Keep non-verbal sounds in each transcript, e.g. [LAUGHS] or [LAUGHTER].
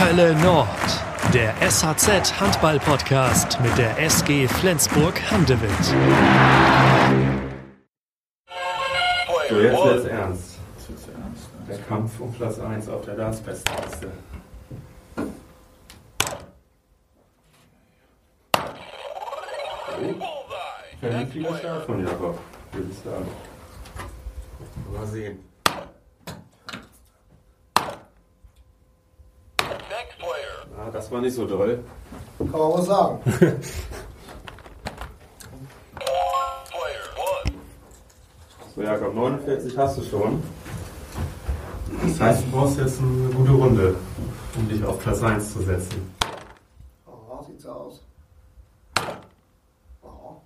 Hölle Nord, der SHZ Handball Podcast mit der SG Flensburg Handewitt. So, jetzt wird's ernst. Der Kampf um Platz 1 auf der Dartsbestenliste. Vernünftiger Start von Jakob, würde ich sagen. Mal sehen. Ah, das war nicht so doll. Kann man was sagen. [LAUGHS] So, Jakob, 49 hast du schon. Das heißt, du brauchst jetzt eine gute Runde, um dich auf Platz 1 zu setzen. Oh, sieht so aus. Oh.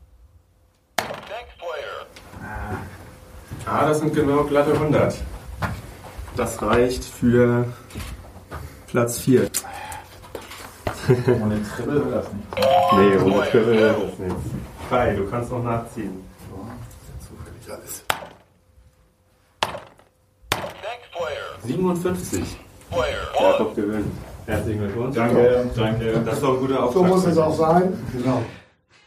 Ah, das sind genau glatte 100. Das reicht für Platz 4. Ohne Triple wird das nicht. Nee, ohne Triple wird das nichts. Kai, du kannst noch nachziehen. Zufällig alles. 57. Jakob gewinnt. Herzlichen Glückwunsch. Danke, danke. Das ist doch ein guter Auftrag. So muss es auch sein. Genau.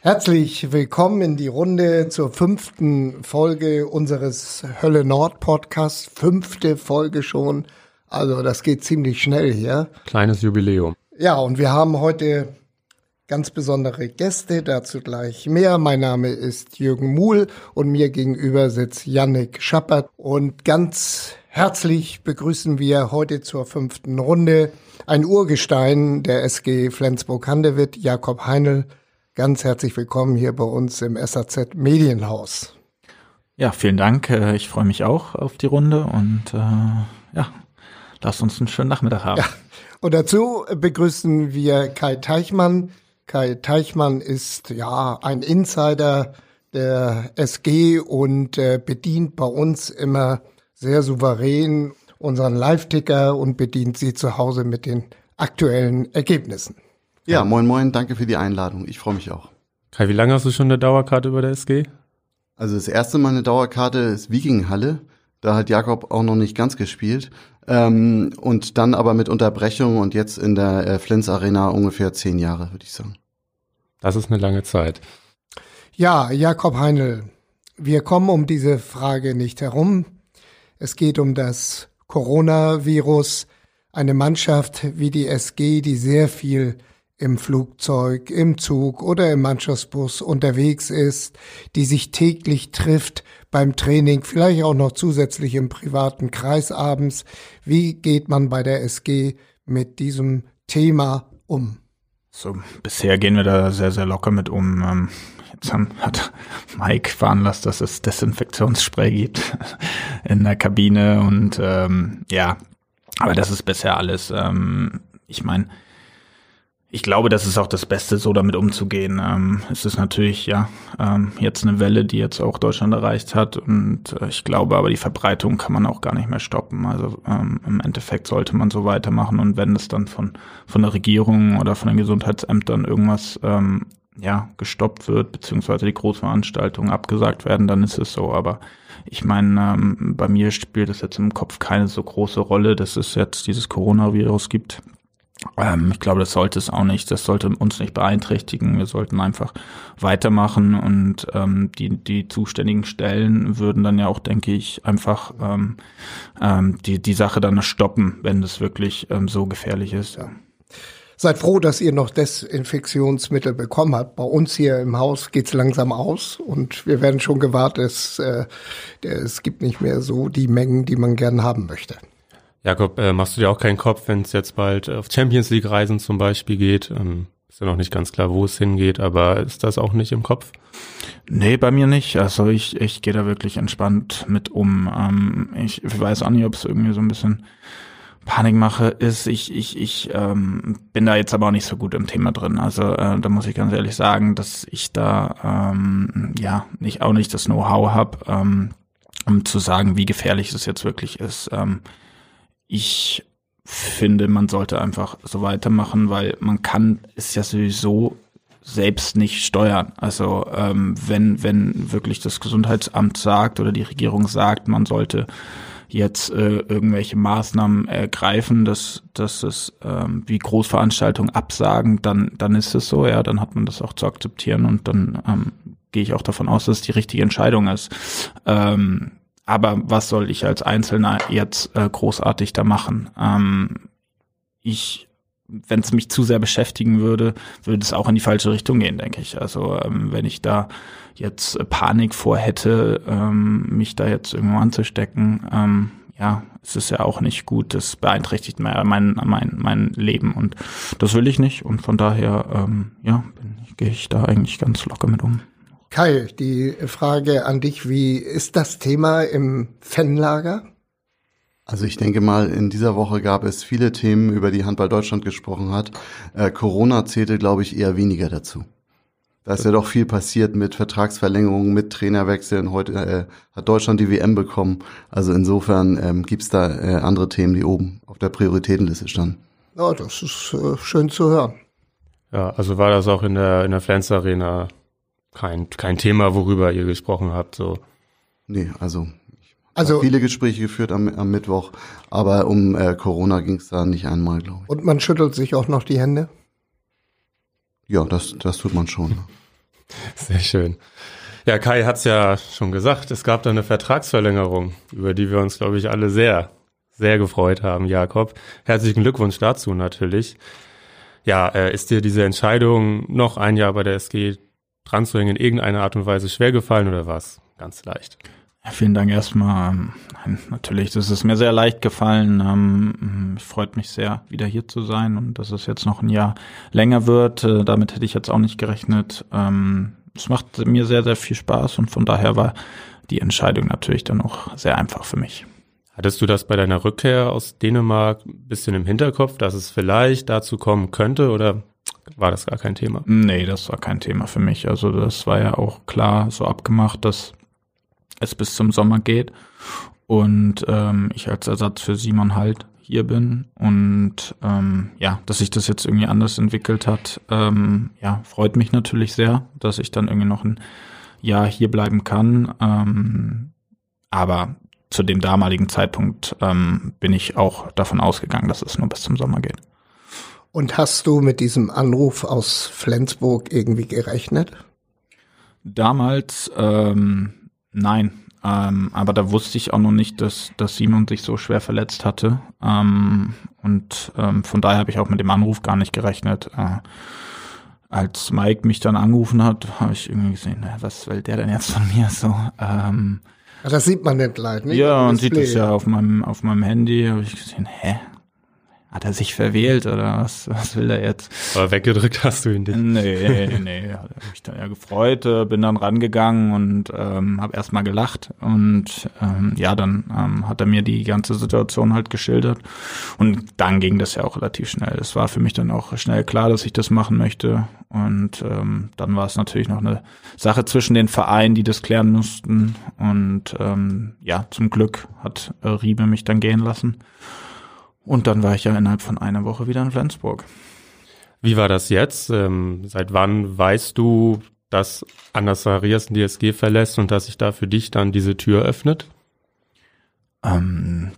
Herzlich willkommen in die Runde zur fünften Folge unseres Hölle Nord Podcasts. Fünfte Folge schon. Also das geht ziemlich schnell hier. Kleines Jubiläum. Ja, und wir haben heute ganz besondere Gäste, dazu gleich mehr. Mein Name ist Jürgen Muhl und mir gegenüber sitzt Yannick Schappert. Und ganz herzlich begrüßen wir heute zur fünften Runde ein Urgestein der SG Flensburg-Handewitt, Jakob Heinl. Ganz herzlich willkommen hier bei uns im SAZ Medienhaus. Ja, vielen Dank. Äh, Ich freue mich auch auf die Runde und äh, ja, lasst uns einen schönen Nachmittag haben. Ja. Und dazu begrüßen wir Kai Teichmann. Kai Teichmann ist ja ein Insider der SG und äh, bedient bei uns immer sehr souverän unseren Live-Ticker und bedient sie zu Hause mit den aktuellen Ergebnissen. Ja, moin moin, danke für die Einladung. Ich freue mich auch. Kai, wie lange hast du schon eine Dauerkarte über der SG? Also das erste Mal eine Dauerkarte ist Wikinghalle. Da hat Jakob auch noch nicht ganz gespielt. Ähm, und dann aber mit Unterbrechung und jetzt in der äh, Flens Arena ungefähr zehn Jahre, würde ich sagen. Das ist eine lange Zeit. Ja, Jakob Heinl, wir kommen um diese Frage nicht herum. Es geht um das Coronavirus. Eine Mannschaft wie die SG, die sehr viel im Flugzeug, im Zug oder im Mannschaftsbus unterwegs ist, die sich täglich trifft beim Training, vielleicht auch noch zusätzlich im privaten Kreis abends. Wie geht man bei der SG mit diesem Thema um? So, bisher gehen wir da sehr, sehr locker mit um. Ähm, Jetzt hat Mike veranlasst, dass es Desinfektionsspray gibt [LAUGHS] in der Kabine und ähm, ja, aber das ist bisher alles. Ähm, ich meine, ich glaube, das ist auch das Beste, so damit umzugehen. Ähm, es ist natürlich ja ähm, jetzt eine Welle, die jetzt auch Deutschland erreicht hat und äh, ich glaube, aber die Verbreitung kann man auch gar nicht mehr stoppen. Also ähm, im Endeffekt sollte man so weitermachen und wenn es dann von von der Regierung oder von den Gesundheitsämtern irgendwas ähm, ja gestoppt wird beziehungsweise die Großveranstaltungen abgesagt werden, dann ist es so. Aber ich meine, ähm, bei mir spielt es jetzt im Kopf keine so große Rolle, dass es jetzt dieses Coronavirus gibt. Ähm, ich glaube, das sollte es auch nicht. Das sollte uns nicht beeinträchtigen. Wir sollten einfach weitermachen und ähm, die, die zuständigen Stellen würden dann ja auch, denke ich, einfach ähm, ähm, die, die Sache dann stoppen, wenn das wirklich ähm, so gefährlich ist. Ja. Seid froh, dass ihr noch Desinfektionsmittel bekommen habt. Bei uns hier im Haus geht's langsam aus und wir werden schon gewartet. Es, äh, es gibt nicht mehr so die Mengen, die man gern haben möchte. Jakob, äh, machst du dir auch keinen Kopf, wenn es jetzt bald auf Champions League Reisen zum Beispiel geht? Ähm, ist ja noch nicht ganz klar, wo es hingeht, aber ist das auch nicht im Kopf? Nee, bei mir nicht. Also ich, ich gehe da wirklich entspannt mit um. Ähm, ich weiß auch nicht, ob es irgendwie so ein bisschen Panikmache ist. Ich, ich, ich ähm, bin da jetzt aber auch nicht so gut im Thema drin. Also äh, da muss ich ganz ehrlich sagen, dass ich da ähm, ja nicht auch nicht das Know-how habe, ähm, um zu sagen, wie gefährlich es jetzt wirklich ist. Ähm, ich finde, man sollte einfach so weitermachen, weil man kann es ja sowieso selbst nicht steuern. Also ähm, wenn wenn wirklich das Gesundheitsamt sagt oder die Regierung sagt, man sollte jetzt äh, irgendwelche Maßnahmen ergreifen, dass, dass es ähm, wie Großveranstaltungen absagen, dann, dann ist es so, ja, dann hat man das auch zu akzeptieren und dann ähm, gehe ich auch davon aus, dass es die richtige Entscheidung ist. Ähm, aber was soll ich als Einzelner jetzt äh, großartig da machen? Ähm, ich, wenn es mich zu sehr beschäftigen würde, würde es auch in die falsche Richtung gehen, denke ich. Also ähm, wenn ich da jetzt Panik vorhätte, ähm, mich da jetzt irgendwo anzustecken, ähm, ja, es ist ja auch nicht gut. Das beeinträchtigt mein, mein, mein, mein Leben und das will ich nicht. Und von daher, ähm, ja, gehe ich da eigentlich ganz locker mit um. Kai, die Frage an dich, wie ist das Thema im Fanlager? Also ich denke mal, in dieser Woche gab es viele Themen, über die Handball Deutschland gesprochen hat. Äh, Corona zählte, glaube ich, eher weniger dazu. Da ist ja doch viel passiert mit Vertragsverlängerungen, mit Trainerwechseln. Heute äh, hat Deutschland die WM bekommen. Also insofern ähm, gibt da äh, andere Themen, die oben auf der Prioritätenliste standen. Ja, das ist äh, schön zu hören. Ja, also war das auch in der, in der Flens Arena kein, kein Thema, worüber ihr gesprochen habt, so. Nee, also, also viele Gespräche geführt am, am Mittwoch, aber um äh, Corona ging es da nicht einmal, glaube ich. Und man schüttelt sich auch noch die Hände? Ja, das, das tut man schon. [LAUGHS] Sehr schön. Ja, Kai hat's ja schon gesagt, es gab da eine Vertragsverlängerung, über die wir uns, glaube ich, alle sehr, sehr gefreut haben, Jakob. Herzlichen Glückwunsch dazu natürlich. Ja, äh, ist dir diese Entscheidung, noch ein Jahr bei der SG dran zu hängen, in irgendeiner Art und Weise schwer gefallen oder was? Ganz leicht. Ja, vielen Dank erstmal. Ähm, natürlich, das ist mir sehr leicht gefallen. Ähm, ich freut mich sehr, wieder hier zu sein und dass es jetzt noch ein Jahr länger wird. Äh, damit hätte ich jetzt auch nicht gerechnet. Ähm, es macht mir sehr, sehr viel Spaß und von daher war die Entscheidung natürlich dann auch sehr einfach für mich. Hattest du das bei deiner Rückkehr aus Dänemark ein bisschen im Hinterkopf, dass es vielleicht dazu kommen könnte oder war das gar kein Thema? Nee, das war kein Thema für mich. Also das war ja auch klar so abgemacht, dass es bis zum Sommer geht und ähm, ich als Ersatz für Simon halt hier bin und ähm, ja, dass sich das jetzt irgendwie anders entwickelt hat, ähm, ja, freut mich natürlich sehr, dass ich dann irgendwie noch ein Jahr hier bleiben kann. Ähm, aber zu dem damaligen Zeitpunkt ähm, bin ich auch davon ausgegangen, dass es nur bis zum Sommer geht. Und hast du mit diesem Anruf aus Flensburg irgendwie gerechnet? Damals ähm, nein. Ähm, aber da wusste ich auch noch nicht, dass, dass Simon sich so schwer verletzt hatte. Ähm, und ähm, von daher habe ich auch mit dem Anruf gar nicht gerechnet. Äh, als Mike mich dann angerufen hat, habe ich irgendwie gesehen, na, was will der denn jetzt von mir so? Ähm, das sieht man nicht leid, ne? Ja, und sieht es ja auf meinem, auf meinem Handy, habe ich gesehen, hä, hat er sich verwählt oder was, was will er jetzt? Aber weggedrückt hast du ihn nicht. Nee, [LAUGHS] nee, nee. Hat mich dann ja gefreut, äh, bin dann rangegangen und ähm, habe erstmal gelacht. Und ähm, ja, dann ähm, hat er mir die ganze Situation halt geschildert. Und dann ging das ja auch relativ schnell. Es war für mich dann auch schnell klar, dass ich das machen möchte. Und ähm, dann war es natürlich noch eine Sache zwischen den Vereinen, die das klären mussten. Und ähm, ja, zum Glück hat äh, Riebe mich dann gehen lassen. Und dann war ich ja innerhalb von einer Woche wieder in Flensburg. Wie war das jetzt? Ähm, seit wann weißt du, dass Anders Zacharias die SG verlässt und dass sich da für dich dann diese Tür öffnet? Ähm,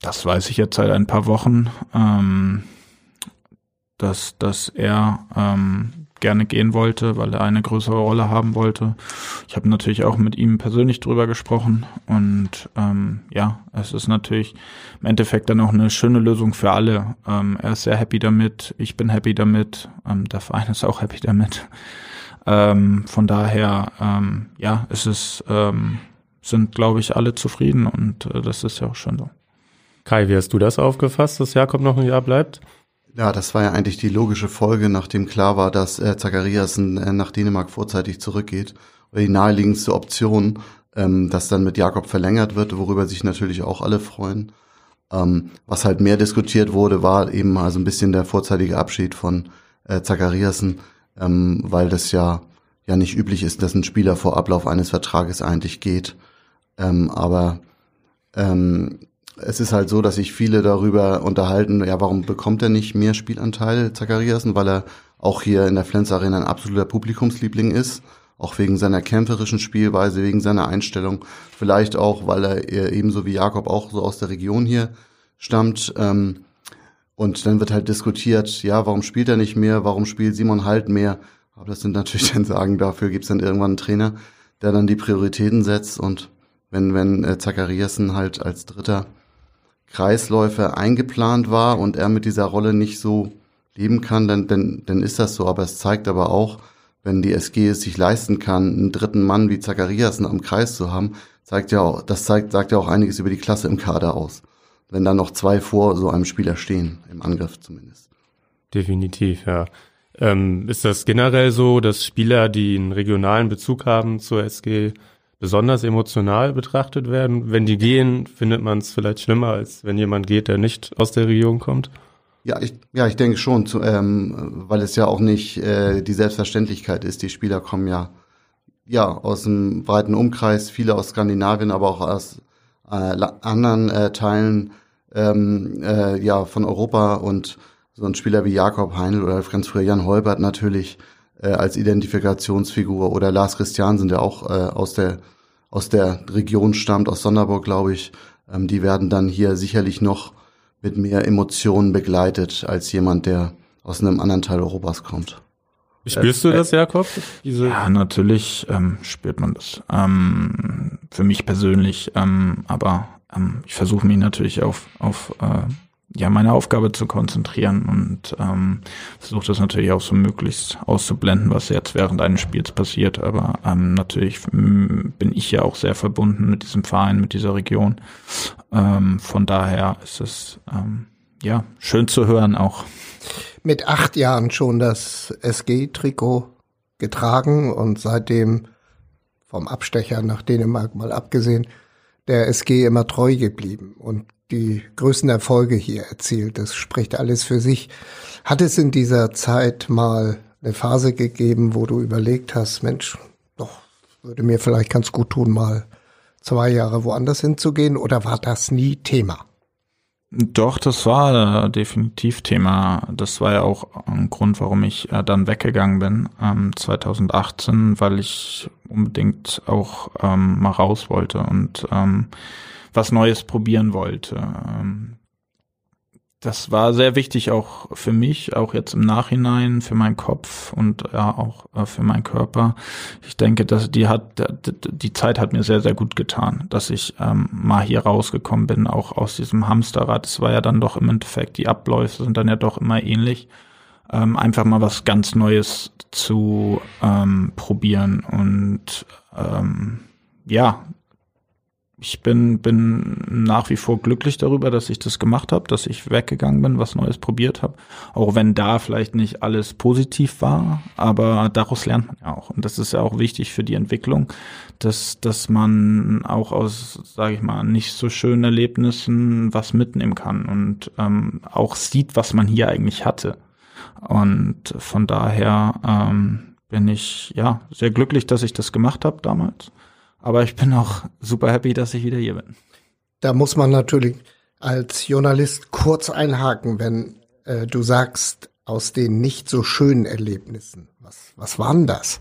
das weiß ich jetzt seit ein paar Wochen, ähm, dass, dass er ähm, gerne gehen wollte, weil er eine größere Rolle haben wollte. Ich habe natürlich auch mit ihm persönlich drüber gesprochen und ähm, ja, es ist natürlich im Endeffekt dann auch eine schöne Lösung für alle. Ähm, er ist sehr happy damit, ich bin happy damit, ähm, der Verein ist auch happy damit. Ähm, von daher, ähm, ja, es ist, ähm, sind, glaube ich, alle zufrieden und äh, das ist ja auch schön so. Kai, wie hast du das aufgefasst, dass Jakob noch ein Jahr bleibt? Ja, das war ja eigentlich die logische Folge, nachdem klar war, dass äh, Zachariasen äh, nach Dänemark vorzeitig zurückgeht. Die naheliegendste Option, ähm, dass dann mit Jakob verlängert wird, worüber sich natürlich auch alle freuen. Ähm, was halt mehr diskutiert wurde, war eben also ein bisschen der vorzeitige Abschied von äh, Zachariasen, ähm, weil das ja ja nicht üblich ist, dass ein Spieler vor Ablauf eines Vertrages eigentlich geht. Ähm, aber ähm, es ist halt so, dass sich viele darüber unterhalten, ja, warum bekommt er nicht mehr Spielanteil, Zachariasen, weil er auch hier in der Flens Arena ein absoluter Publikumsliebling ist Auch wegen seiner kämpferischen Spielweise, wegen seiner Einstellung. Vielleicht auch, weil er ebenso wie Jakob auch so aus der Region hier stammt. Ähm, und dann wird halt diskutiert, ja, warum spielt er nicht mehr, warum spielt Simon Halt mehr? Aber das sind natürlich dann Sagen, dafür gibt's dann irgendwann einen Trainer, der dann die Prioritäten setzt. Und wenn, wenn äh, Zachariasen halt als dritter Kreisläufer eingeplant war und er mit dieser Rolle nicht so leben kann, dann, dann, dann ist das so. Aber es zeigt aber auch, wenn die SG es sich leisten kann, einen dritten Mann wie Zachariasen am Kreis zu haben, zeigt ja auch, das zeigt, sagt ja auch einiges über die Klasse im Kader aus wenn dann noch zwei vor so einem Spieler stehen, im Angriff zumindest. Definitiv, ja. Ähm, ist das generell so, dass Spieler, die einen regionalen Bezug haben zur SG, besonders emotional betrachtet werden? Wenn die gehen, findet man es vielleicht schlimmer, als wenn jemand geht, der nicht aus der Region kommt? Ja, ich, ja, ich denke schon, zu, ähm, weil es ja auch nicht äh, die Selbstverständlichkeit ist. Die Spieler kommen ja ja aus einem breiten Umkreis, viele aus Skandinavien, aber auch aus äh, anderen äh, Teilen ähm, äh, ja, von Europa und so ein Spieler wie Jakob Heinl oder ganz früher Jan Holbert natürlich äh, als Identifikationsfigur oder Lars Christiansen, der auch äh, aus der aus der Region stammt, aus Sonderburg, glaube ich, ähm, die werden dann hier sicherlich noch mit mehr Emotionen begleitet als jemand, der aus einem anderen Teil Europas kommt. Spürst du das, Jakob? Diese ja, natürlich ähm, spürt man das. Ähm, für mich persönlich, ähm, aber ähm, ich versuche mich natürlich auf, auf äh, ja, meine Aufgabe zu konzentrieren und ähm, versuche das natürlich auch so möglichst auszublenden, was jetzt während eines Spiels passiert. Aber ähm, natürlich bin ich ja auch sehr verbunden mit diesem Verein, mit dieser Region. Ähm, von daher ist es ähm, ja schön zu hören auch. Mit acht Jahren schon das SG-Trikot getragen und seitdem vom Abstecher nach Dänemark mal abgesehen der SG immer treu geblieben und die größten Erfolge hier erzielt. Das spricht alles für sich. Hat es in dieser Zeit mal eine Phase gegeben, wo du überlegt hast, Mensch, doch, würde mir vielleicht ganz gut tun, mal zwei Jahre woanders hinzugehen oder war das nie Thema? Doch, das war äh, definitiv Thema. Das war ja auch ein Grund, warum ich äh, dann weggegangen bin, ähm, 2018, weil ich unbedingt auch ähm, mal raus wollte und ähm, was Neues probieren wollte. Ähm, das war sehr wichtig auch für mich, auch jetzt im Nachhinein, für meinen Kopf und ja auch äh, für meinen Körper. Ich denke, dass die hat, die Zeit hat mir sehr, sehr gut getan, dass ich ähm, mal hier rausgekommen bin, auch aus diesem Hamsterrad. Es war ja dann doch im Endeffekt, die Abläufe sind dann ja doch immer ähnlich. Ähm, einfach mal was ganz Neues zu ähm, probieren und ähm, ja, ich bin, bin nach wie vor glücklich darüber, dass ich das gemacht habe, dass ich weggegangen bin, was Neues probiert habe. Auch wenn da vielleicht nicht alles positiv war, aber daraus lernt man ja auch. Und das ist ja auch wichtig für die Entwicklung, dass, dass man auch aus, sage ich mal, nicht so schönen Erlebnissen was mitnehmen kann und ähm, auch sieht, was man hier eigentlich hatte. Und von daher ähm, bin ich ja sehr glücklich, dass ich das gemacht habe damals aber ich bin auch super happy, dass ich wieder hier bin. Da muss man natürlich als Journalist kurz einhaken, wenn äh, du sagst, aus den nicht so schönen Erlebnissen. Was, was waren das?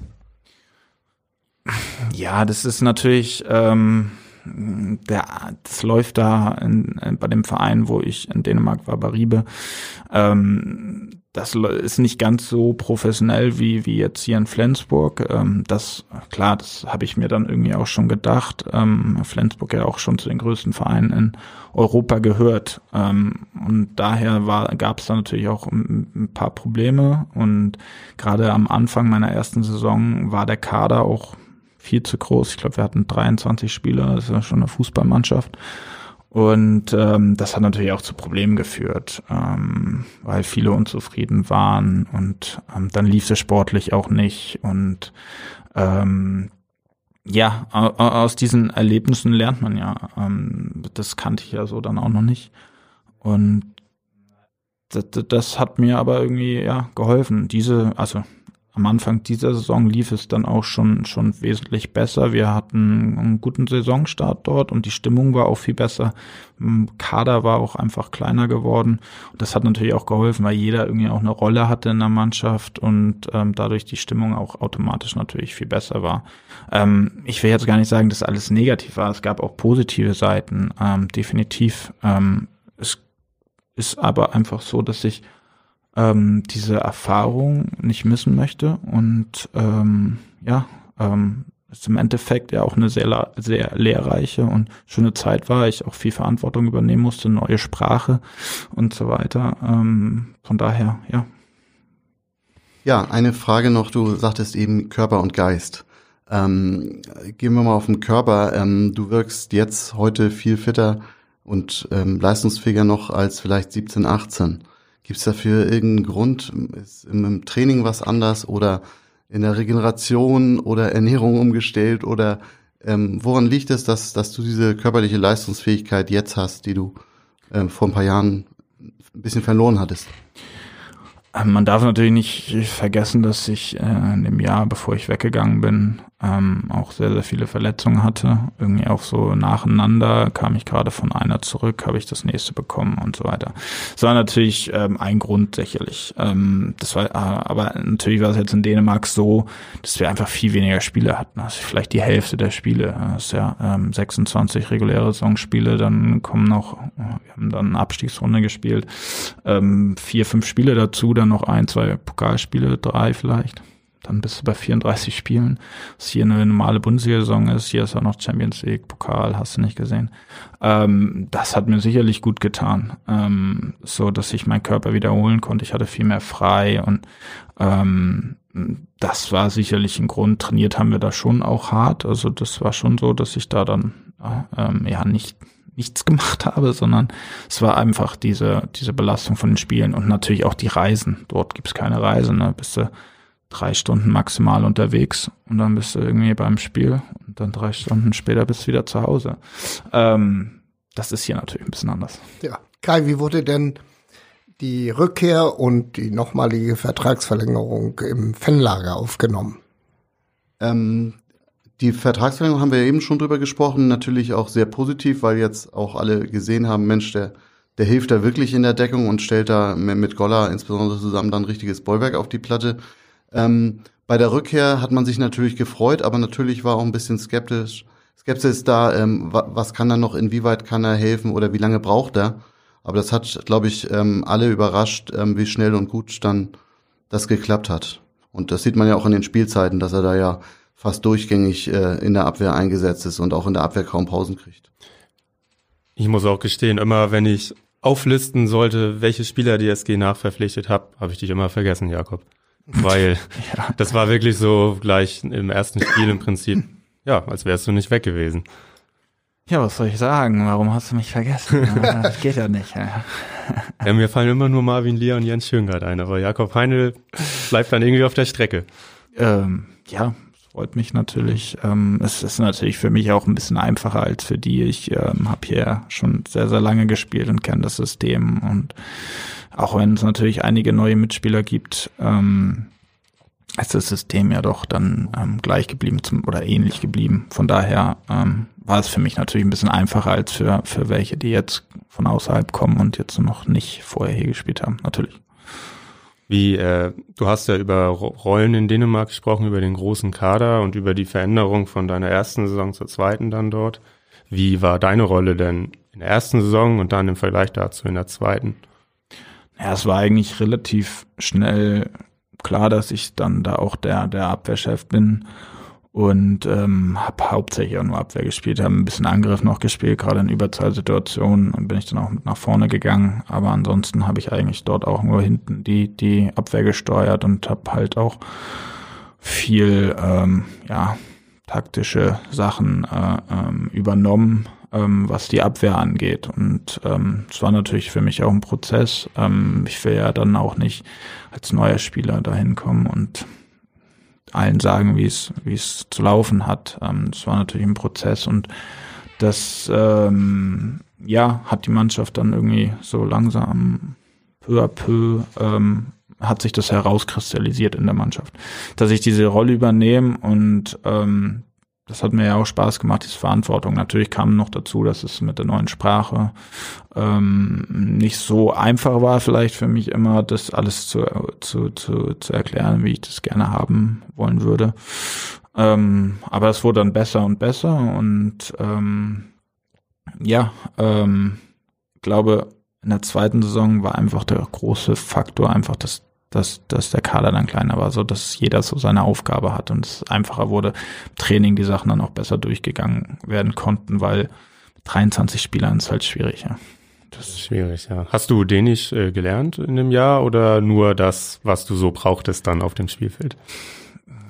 Ja, das ist natürlich, ähm, der, das läuft da in, in, bei dem Verein, wo ich in Dänemark war, Baribe. Ähm, das ist nicht ganz so professionell wie, wie jetzt hier in Flensburg. Ähm, das, klar, das habe ich mir dann irgendwie auch schon gedacht. Ähm, Flensburg ja auch schon zu den größten Vereinen in Europa gehört. Ähm, und daher gab es da natürlich auch ein, ein, paar Probleme. Und gerade am Anfang meiner ersten Saison war der Kader auch viel zu groß. Ich glaube, wir hatten 23 Spieler, das ist ja schon eine Fußballmannschaft. Und ähm, das hat natürlich auch zu Problemen geführt, ähm, weil viele unzufrieden waren und ähm, dann lief es sportlich auch nicht. Und ähm, ja, aus diesen Erlebnissen lernt man ja. Ähm, das kannte ich ja so dann auch noch nicht. Und das, das hat mir aber irgendwie ja geholfen. Diese, also am Anfang dieser Saison lief es dann auch schon, schon wesentlich besser. Wir hatten einen guten Saisonstart dort und die Stimmung war auch viel besser. Kader war auch einfach kleiner geworden. Und das hat natürlich auch geholfen, weil jeder irgendwie auch eine Rolle hatte in der Mannschaft und ähm, dadurch die Stimmung auch automatisch natürlich viel besser war. Ähm, ich will jetzt gar nicht sagen, dass alles negativ war. Es gab auch positive Seiten, ähm, definitiv. Ähm, es ist aber einfach so, dass ich ähm, diese Erfahrung nicht missen möchte und ähm, ja, ähm, es im Endeffekt ja auch eine sehr, sehr lehrreiche und schöne Zeit war. Ich auch viel Verantwortung übernehmen musste, neue Sprache und so weiter. Ähm, von daher, ja. Ja, eine Frage noch. Du sagtest eben Körper und Geist. Ähm, gehen wir mal auf den Körper. Ähm, du wirkst jetzt heute viel fitter und ähm, leistungsfähiger noch als vielleicht 17, 18. Gibt es dafür irgendeinen Grund? Ist im Training was anders oder in der Regeneration oder Ernährung umgestellt oder ähm, woran liegt es, dass, dass du diese körperliche Leistungsfähigkeit jetzt hast, die du ähm, vor ein paar Jahren ein bisschen verloren hattest? Ähm, man darf natürlich nicht vergessen, dass ich äh, in dem Jahr, bevor ich weggegangen bin, ähm, auch sehr, sehr viele Verletzungen hatte. Irgendwie auch so nacheinander kam ich gerade von einer zurück, habe ich das nächste bekommen und so weiter. Das war natürlich ähm, ein Grund sicherlich. Ähm, das war, äh, aber natürlich war es jetzt in Dänemark so, dass wir einfach viel weniger Spiele hatten. Also vielleicht die Hälfte der Spiele. Das ist ja ähm, 26 reguläre Saisonspiele, dann kommen noch, wir haben dann eine Abstiegsrunde gespielt, ähm, vier, fünf Spiele dazu, dann noch ein, zwei Pokalspiele, drei vielleicht dann bist du bei 34 Spielen. Was hier eine normale Bundesliga-Saison ist, hier ist auch noch Champions League, Pokal, hast du nicht gesehen. Ähm, das hat mir sicherlich gut getan, ähm, so dass ich meinen Körper wiederholen konnte. Ich hatte viel mehr frei und ähm, das war sicherlich ein Grund. Trainiert haben wir da schon auch hart. Also das war schon so, dass ich da dann äh, ähm, ja nicht nichts gemacht habe, sondern es war einfach diese, diese Belastung von den Spielen und natürlich auch die Reisen. Dort gibt's keine Reise, ne? Bist du drei Stunden maximal unterwegs und dann bist du irgendwie beim Spiel und dann drei Stunden später bist du wieder zu Hause. Ähm, das ist hier natürlich ein bisschen anders. Ja. Kai, wie wurde denn die Rückkehr und die nochmalige Vertragsverlängerung im Fanlager aufgenommen? Ähm, die Vertragsverlängerung haben wir eben schon drüber gesprochen, natürlich auch sehr positiv, weil jetzt auch alle gesehen haben, Mensch, der, der hilft da wirklich in der Deckung und stellt da mit Golla insbesondere zusammen dann ein richtiges Bollwerk auf die Platte. Ähm, bei der Rückkehr hat man sich natürlich gefreut, aber natürlich war auch ein bisschen skeptisch. Skepsis da, ähm, was kann er noch, inwieweit kann er helfen oder wie lange braucht er? Aber das hat, glaube ich, ähm, alle überrascht, ähm, wie schnell und gut dann das geklappt hat. Und das sieht man ja auch in den Spielzeiten, dass er da ja fast durchgängig äh, in der Abwehr eingesetzt ist und auch in der Abwehr kaum Pausen kriegt. Ich muss auch gestehen, immer wenn ich auflisten sollte, welche Spieler die SG nachverpflichtet habe, habe ich dich immer vergessen, Jakob weil [LAUGHS] ja. das war wirklich so gleich im ersten Spiel im Prinzip, ja, als wärst du nicht weg gewesen. Ja, was soll ich sagen? Warum hast du mich vergessen? [LAUGHS] das geht ja nicht. Ja. mir fallen immer nur Marvin Lier und Jens Schöngard ein, aber Jakob Heinl bleibt dann irgendwie auf der Strecke. Ähm, ja, freut mich natürlich. Ähm, es ist natürlich für mich auch ein bisschen einfacher als für die. Ich ähm, habe hier schon sehr, sehr lange gespielt und kenne das System und auch wenn es natürlich einige neue Mitspieler gibt, ähm, ist das System ja doch dann ähm, gleich geblieben zum, oder ähnlich geblieben. Von daher ähm, war es für mich natürlich ein bisschen einfacher als für, für welche, die jetzt von außerhalb kommen und jetzt noch nicht vorher hier gespielt haben, natürlich. Wie, äh, du hast ja über Rollen in Dänemark gesprochen, über den großen Kader und über die Veränderung von deiner ersten Saison zur zweiten dann dort. Wie war deine Rolle denn in der ersten Saison und dann im Vergleich dazu in der zweiten? Ja, es war eigentlich relativ schnell klar, dass ich dann da auch der, der Abwehrchef bin und ähm, habe hauptsächlich auch nur Abwehr gespielt, habe ein bisschen Angriff noch gespielt, gerade in Überzahlsituationen und bin ich dann auch mit nach vorne gegangen. Aber ansonsten habe ich eigentlich dort auch nur hinten die, die Abwehr gesteuert und habe halt auch viel ähm, ja, taktische Sachen äh, ähm, übernommen ähm, was die Abwehr angeht. Und ähm, es war natürlich für mich auch ein Prozess. Ähm, ich will ja dann auch nicht als neuer Spieler dahin kommen und allen sagen, wie es wie es zu laufen hat. Ähm, es war natürlich ein Prozess und das ähm, ja hat die Mannschaft dann irgendwie so langsam peu à peu ähm, hat sich das herauskristallisiert in der Mannschaft, dass ich diese Rolle übernehme und ähm, das hat mir ja auch Spaß gemacht, diese Verantwortung. Natürlich kam noch dazu, dass es mit der neuen Sprache ähm, nicht so einfach war, vielleicht für mich immer, das alles zu, zu, zu, zu erklären, wie ich das gerne haben wollen würde. Ähm, aber es wurde dann besser und besser und ähm, ja, ähm, glaube, in der zweiten Saison war einfach der große Faktor einfach, dass, dass, dass der Kader dann kleiner war, so dass jeder so seine Aufgabe hat und es einfacher wurde, Training die Sachen dann auch besser durchgegangen werden konnten, weil 23 Spielern ist halt schwierig, ja. Das ist schwierig, ja. Hast du Dänisch äh, gelernt in dem Jahr oder nur das, was du so brauchtest dann auf dem Spielfeld?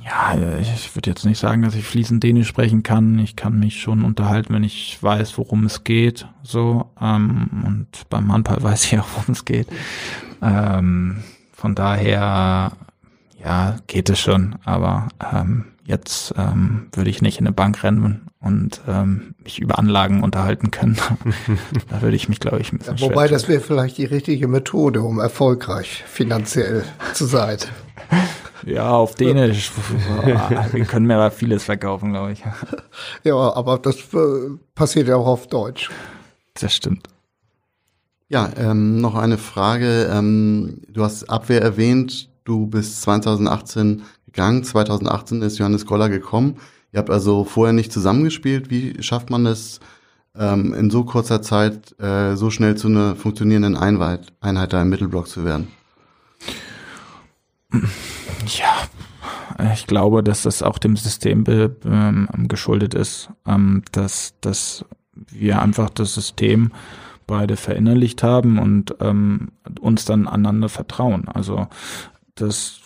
Ja, ich würde jetzt nicht sagen, dass ich fließend Dänisch sprechen kann. Ich kann mich schon unterhalten, wenn ich weiß, worum es geht. So ähm, und beim Handball [LAUGHS] weiß ich auch, worum es geht. Ähm, von daher, ja, geht es schon. Aber ähm, jetzt ähm, würde ich nicht in eine Bank rennen und ähm, mich über Anlagen unterhalten können. [LAUGHS] da würde ich mich, glaube ich, ein bisschen ja, Wobei, das wäre vielleicht die richtige Methode, um erfolgreich finanziell zu sein. [LAUGHS] Ja, auf Dänisch. [LAUGHS] Wir können mir vieles verkaufen, glaube ich. Ja, aber das äh, passiert ja auch auf Deutsch. Das stimmt. Ja, ähm, noch eine Frage. Ähm, du hast Abwehr erwähnt. Du bist 2018 gegangen. 2018 ist Johannes Goller gekommen. Ihr habt also vorher nicht zusammengespielt. Wie schafft man es, ähm, in so kurzer Zeit äh, so schnell zu einer funktionierenden Einheit, Einheit da im Mittelblock zu werden? Ja, ich glaube, dass das auch dem System ähm, geschuldet ist, ähm, dass, dass wir einfach das System beide verinnerlicht haben und ähm, uns dann aneinander vertrauen. Also das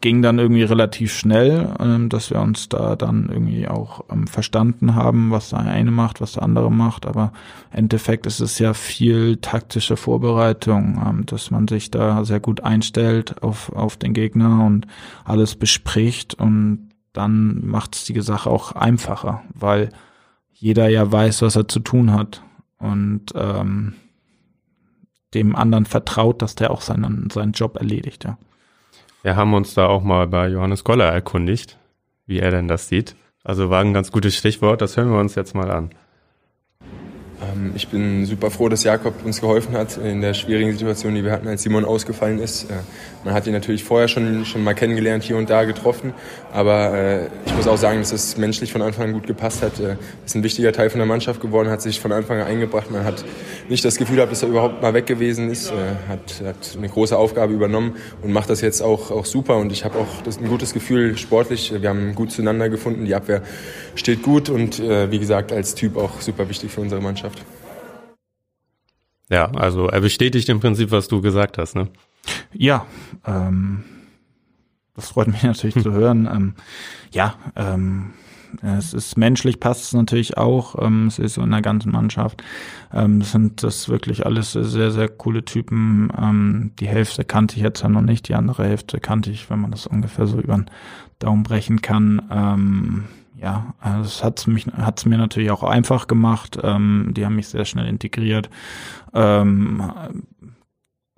ging dann irgendwie relativ schnell, ähm, dass wir uns da dann irgendwie auch ähm, verstanden haben, was der eine macht, was der andere macht. Aber im Endeffekt ist es ja viel taktische Vorbereitung, ähm, dass man sich da sehr gut einstellt auf, auf den Gegner und alles bespricht und dann macht es die Sache auch einfacher, weil jeder ja weiß, was er zu tun hat und ähm, dem anderen vertraut, dass der auch seinen, seinen Job erledigt, ja. Wir haben uns da auch mal bei Johannes Goller erkundigt, wie er denn das sieht. Also war ein ganz gutes Stichwort, das hören wir uns jetzt mal an. Ähm, ich bin super froh, dass Jakob uns geholfen hat in der schwierigen Situation, die wir hatten, als Simon ausgefallen ist. Äh, man hat ihn natürlich vorher schon, schon mal kennengelernt, hier und da getroffen. Aber äh, ich muss auch sagen, dass es menschlich von Anfang an gut gepasst hat. Äh, ist ein wichtiger Teil von der Mannschaft geworden, hat sich von Anfang an eingebracht. Man hat nicht das Gefühl gehabt, dass er überhaupt mal weg gewesen ist. Hat, hat eine große Aufgabe übernommen und macht das jetzt auch, auch super. Und ich habe auch das, ein gutes Gefühl sportlich. Wir haben gut zueinander gefunden. Die Abwehr steht gut und wie gesagt, als Typ auch super wichtig für unsere Mannschaft. Ja, also er bestätigt im Prinzip, was du gesagt hast, ne? Ja, ähm, das freut mich [LAUGHS] natürlich zu hören. Ähm, ja, ähm, es ist menschlich, passt es natürlich auch. Ähm, es ist so in der ganzen Mannschaft. Ähm, sind das wirklich alles sehr, sehr coole Typen. Ähm, die Hälfte kannte ich jetzt ja noch nicht, die andere Hälfte kannte ich, wenn man das ungefähr so über den Daumen brechen kann. Ähm, ja, also es hat's mich hat's mir natürlich auch einfach gemacht. Ähm, die haben mich sehr schnell integriert. Ähm,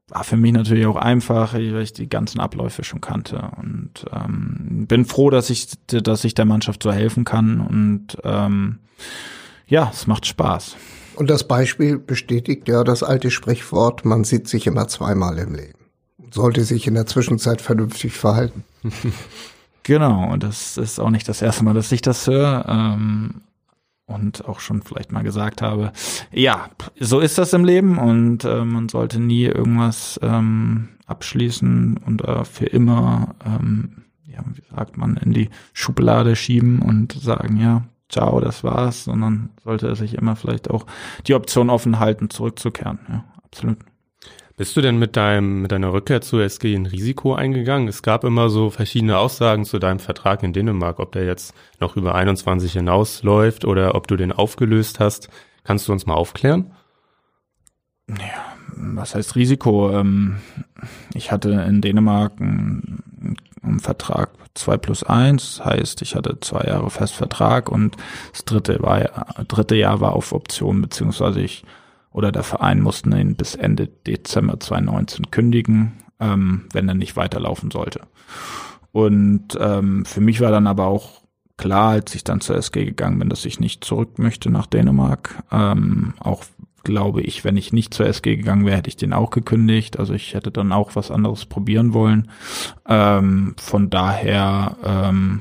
war für mich natürlich auch einfach, weil ich die ganzen Abläufe schon kannte und ähm, bin froh, dass ich, dass ich der Mannschaft so helfen kann und ähm, ja, es macht Spaß. Und das Beispiel bestätigt ja das alte Sprichwort, man sieht sich immer zweimal im Leben. Sollte sich in der Zwischenzeit vernünftig verhalten. [LAUGHS] Genau, und das ist auch nicht das erste Mal, dass ich das höre. Ähm, und auch schon vielleicht mal gesagt habe, ja, so ist das im Leben und äh, man sollte nie irgendwas ähm, abschließen und äh, für immer, ähm, ja, wie sagt man, in die Schublade schieben und sagen, ja, ciao, das war's, sondern sollte sich immer vielleicht auch die Option offen halten, zurückzukehren. Ja, absolut. Bist du denn mit deinem, mit deiner Rückkehr zur SG ein Risiko eingegangen? Es gab immer so verschiedene Aussagen zu deinem Vertrag in Dänemark, ob der jetzt noch über 21 hinausläuft oder ob du den aufgelöst hast. Kannst du uns mal aufklären? Ja, was heißt Risiko? Ähm, ich hatte in Dänemark einen, einen Vertrag 2 plus 1, heißt, ich hatte zwei Jahre Festvertrag und das dritte war, dritte Jahr war auf Option, beziehungsweise ich oder der Verein musste ihn bis Ende Dezember 2019 kündigen. ähm, wenn er nicht weiterlaufen sollte. Und ähm, für mich war dann aber auch klar, als ich dann zur SG gegangen bin, dass ich nicht zurück möchte nach Dänemark. Ähm, auch glaube ich, wenn ich nicht zur SG gegangen wäre, hätte ich den auch gekündigt. Also ich hätte dann auch was anderes probieren wollen. Ähm, von daher ähm,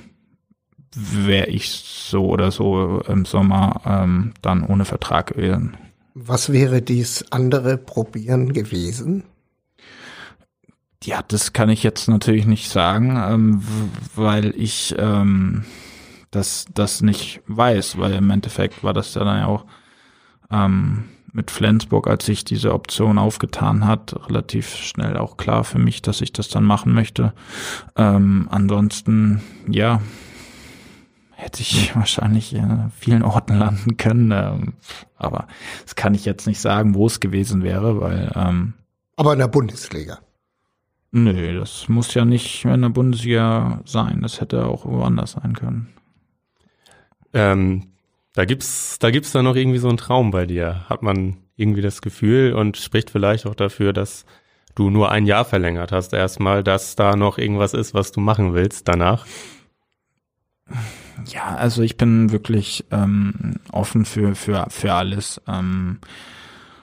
wäre ich so oder so im Sommer ähm, dann ohne Vertrag gewesen. Was wäre dies andere Probieren gewesen? Ja, das kann ich jetzt natürlich nicht sagen, ähm, weil ich ähm, das, das nicht weiß, weil im Endeffekt war das ja dann ja auch ähm, mit Flensburg, als sich diese Option aufgetan hat, relativ schnell auch klar für mich, dass ich das dann machen möchte. Ähm, ansonsten, ja, hätte ich [LAUGHS] wahrscheinlich in vielen Orten landen können, ähm, aber das kann ich jetzt nicht sagen, wo es gewesen wäre, weil ähm, aber in der Bundesliga. Nö, das muss ja nicht in der Bundesliga sein. Das hätte auch woanders sein können. Ähm, da gibt's, da gibt's da noch irgendwie so einen Traum bei dir. Hat man irgendwie das Gefühl und spricht vielleicht auch dafür, dass du nur ein Jahr verlängert hast erstmal, dass da noch irgendwas ist, was du machen willst danach? Ja, also ich bin wirklich ähm, offen für, für, für alles. Ähm,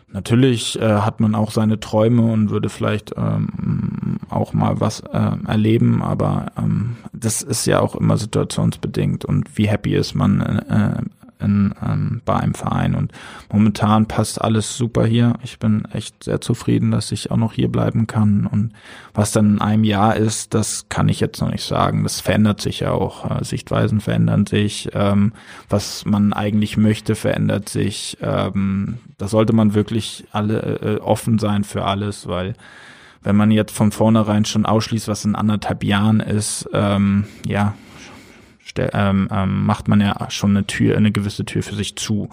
natürlich äh, hat man auch seine Träume und würde vielleicht ähm, auch mal was äh, erleben, aber ähm, das ist ja auch immer situationsbedingt und wie happy ist man äh, in, ähm, bei einem Verein. Und momentan passt alles super hier. Ich bin echt sehr zufrieden, dass ich auch noch hier bleiben kann. Und was dann in einem Jahr ist, das kann ich jetzt noch nicht sagen. Das verändert sich ja auch. Äh, Sichtweisen verändern sich. Ähm, was man eigentlich möchte, verändert sich. Ähm, da sollte man wirklich alle äh, offen sein für alles, weil wenn man jetzt von vornherein schon ausschließt, was in anderthalb Jahren ist, ähm, ja, ähm, ähm, macht man ja schon eine Tür, eine gewisse Tür für sich zu.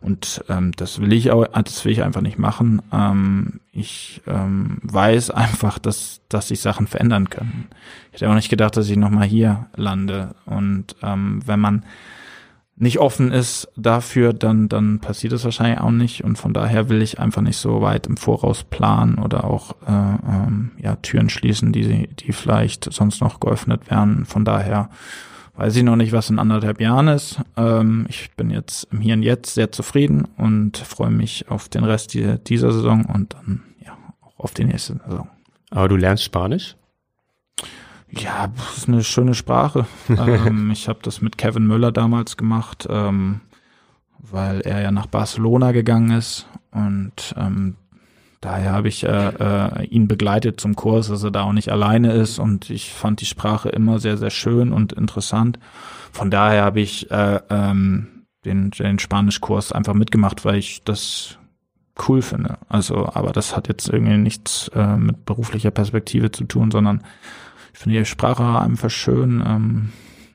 Und ähm, das will ich auch, das will ich einfach nicht machen. Ähm, ich ähm, weiß einfach, dass, dass sich Sachen verändern können. Ich hätte auch nicht gedacht, dass ich nochmal hier lande. Und ähm, wenn man nicht offen ist dafür, dann, dann passiert es wahrscheinlich auch nicht. Und von daher will ich einfach nicht so weit im Voraus planen oder auch äh, ähm, ja, Türen schließen, die, die vielleicht sonst noch geöffnet werden. Von daher Weiß ich noch nicht, was in anderthalb Jahren ist. Ähm, ich bin jetzt im Hier und Jetzt sehr zufrieden und freue mich auf den Rest dieser, Saison und dann ja auch auf die nächste Saison. Aber du lernst Spanisch? Ja, das ist eine schöne Sprache. [LAUGHS] ähm, ich habe das mit Kevin Müller damals gemacht, ähm, weil er ja nach Barcelona gegangen ist und ähm, Daher habe ich äh, äh, ihn begleitet zum Kurs, dass er da auch nicht alleine ist und ich fand die Sprache immer sehr, sehr schön und interessant. Von daher habe ich äh, ähm, den, den Spanischkurs einfach mitgemacht, weil ich das cool finde. Also, aber das hat jetzt irgendwie nichts äh, mit beruflicher Perspektive zu tun, sondern ich finde die Sprache einfach schön ähm,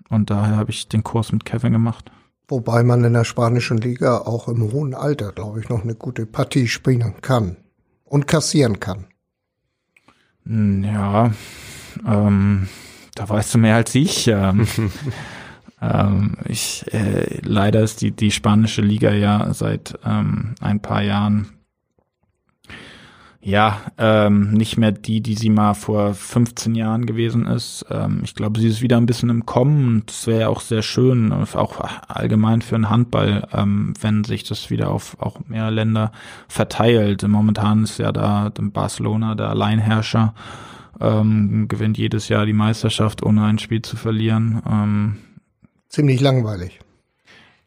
und daher habe ich den Kurs mit Kevin gemacht. Wobei man in der spanischen Liga auch im hohen Alter, glaube ich, noch eine gute Partie spielen kann und kassieren kann. Hm, ja, ähm, da weißt du mehr als ich. Ähm, [LAUGHS] ähm, ich äh, leider ist die, die spanische Liga ja seit ähm, ein paar Jahren ja, ähm, nicht mehr die, die sie mal vor 15 Jahren gewesen ist. Ähm, ich glaube, sie ist wieder ein bisschen im Kommen und es wäre auch sehr schön, auch allgemein für den Handball, ähm, wenn sich das wieder auf auch mehr Länder verteilt. Momentan ist ja da Barcelona der Alleinherrscher, ähm, gewinnt jedes Jahr die Meisterschaft, ohne ein Spiel zu verlieren. Ähm, Ziemlich langweilig.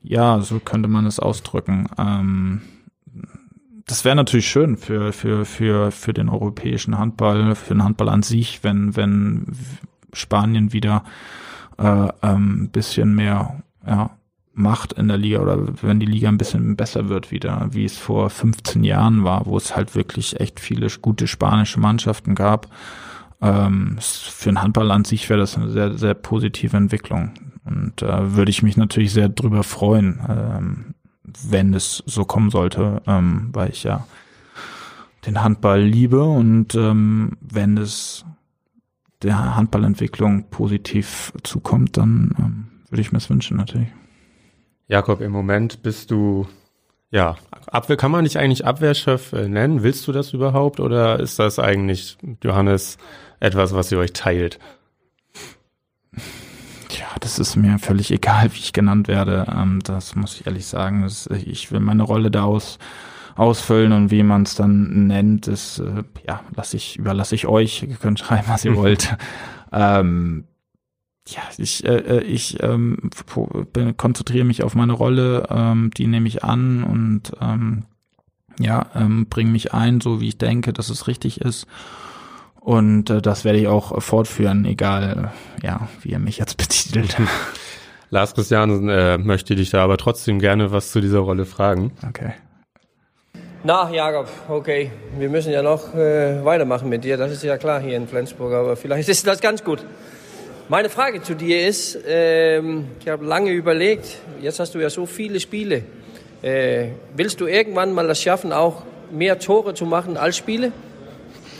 Ja, so könnte man es ausdrücken. Ähm, das wäre natürlich schön für, für, für, für den europäischen Handball, für den Handball an sich, wenn, wenn Spanien wieder äh, ähm, bisschen mehr ja, Macht in der Liga oder wenn die Liga ein bisschen besser wird wieder, wie es vor 15 Jahren war, wo es halt wirklich echt viele gute spanische Mannschaften gab. Ähm, für den Handball an sich wäre das eine sehr, sehr positive Entwicklung. Und äh, würde ich mich natürlich sehr drüber freuen. Ähm, wenn es so kommen sollte, ähm, weil ich ja den Handball liebe und ähm, wenn es der Handballentwicklung positiv zukommt, dann ähm, würde ich mir es wünschen natürlich. Jakob, im Moment bist du Ja, Abwehr kann man dich eigentlich Abwehrchef äh, nennen? Willst du das überhaupt oder ist das eigentlich, Johannes, etwas, was ihr euch teilt? Das ist mir völlig egal, wie ich genannt werde. Ähm, das muss ich ehrlich sagen. Das, ich will meine Rolle da aus, ausfüllen und wie man es dann nennt, das äh, ja, lasse ich, überlasse ich euch. Ihr könnt schreiben, was ihr [LAUGHS] wollt. Ähm, ja, ich, äh, äh ich ähm, konzentriere mich auf meine Rolle, ähm, die nehme ich an und ähm, ja, ähm, bringe mich ein, so wie ich denke, dass es richtig ist. Und äh, das werde ich auch fortführen, egal ja, wie ihr mich jetzt [LAUGHS] betitelt. Lars Christian äh, möchte dich da aber trotzdem gerne was zu dieser Rolle fragen. Okay. Na, Jakob, okay. Wir müssen ja noch äh, weitermachen mit dir. Das ist ja klar hier in Flensburg, aber vielleicht [LAUGHS] ist das ganz gut. Meine Frage zu dir ist, ähm, ich habe lange überlegt, jetzt hast du ja so viele Spiele. Äh, willst du irgendwann mal das schaffen, auch mehr Tore zu machen als Spiele?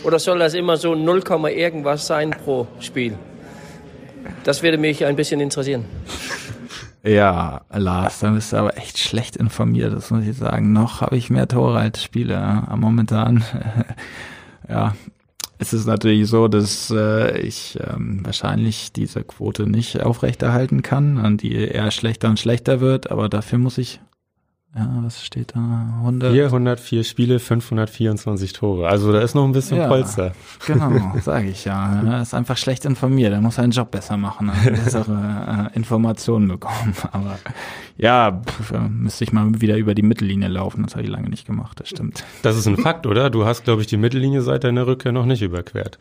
Oder soll das immer so 0, irgendwas sein pro Spiel? Das würde mich ein bisschen interessieren. Ja, Lars, dann bist du aber echt schlecht informiert, das muss ich sagen. Noch habe ich mehr Tore als Spiele. Ja. Momentan, [LAUGHS] ja, es ist natürlich so, dass äh, ich ähm, wahrscheinlich diese Quote nicht aufrechterhalten kann und die eher schlechter und schlechter wird, aber dafür muss ich ja, was steht da? 100? 404 Spiele, 524 Tore. Also da ist noch ein bisschen ja, Polster. Genau, [LAUGHS] sage ich ja. Er ist einfach schlecht informiert. Er muss seinen Job besser machen, bessere äh, Informationen bekommen. [LAUGHS] Aber ja, pf, müsste ich mal wieder über die Mittellinie laufen. Das habe ich lange nicht gemacht, das stimmt. Das ist ein Fakt, oder? Du hast, glaube ich, die Mittellinie seit deiner Rückkehr noch nicht überquert.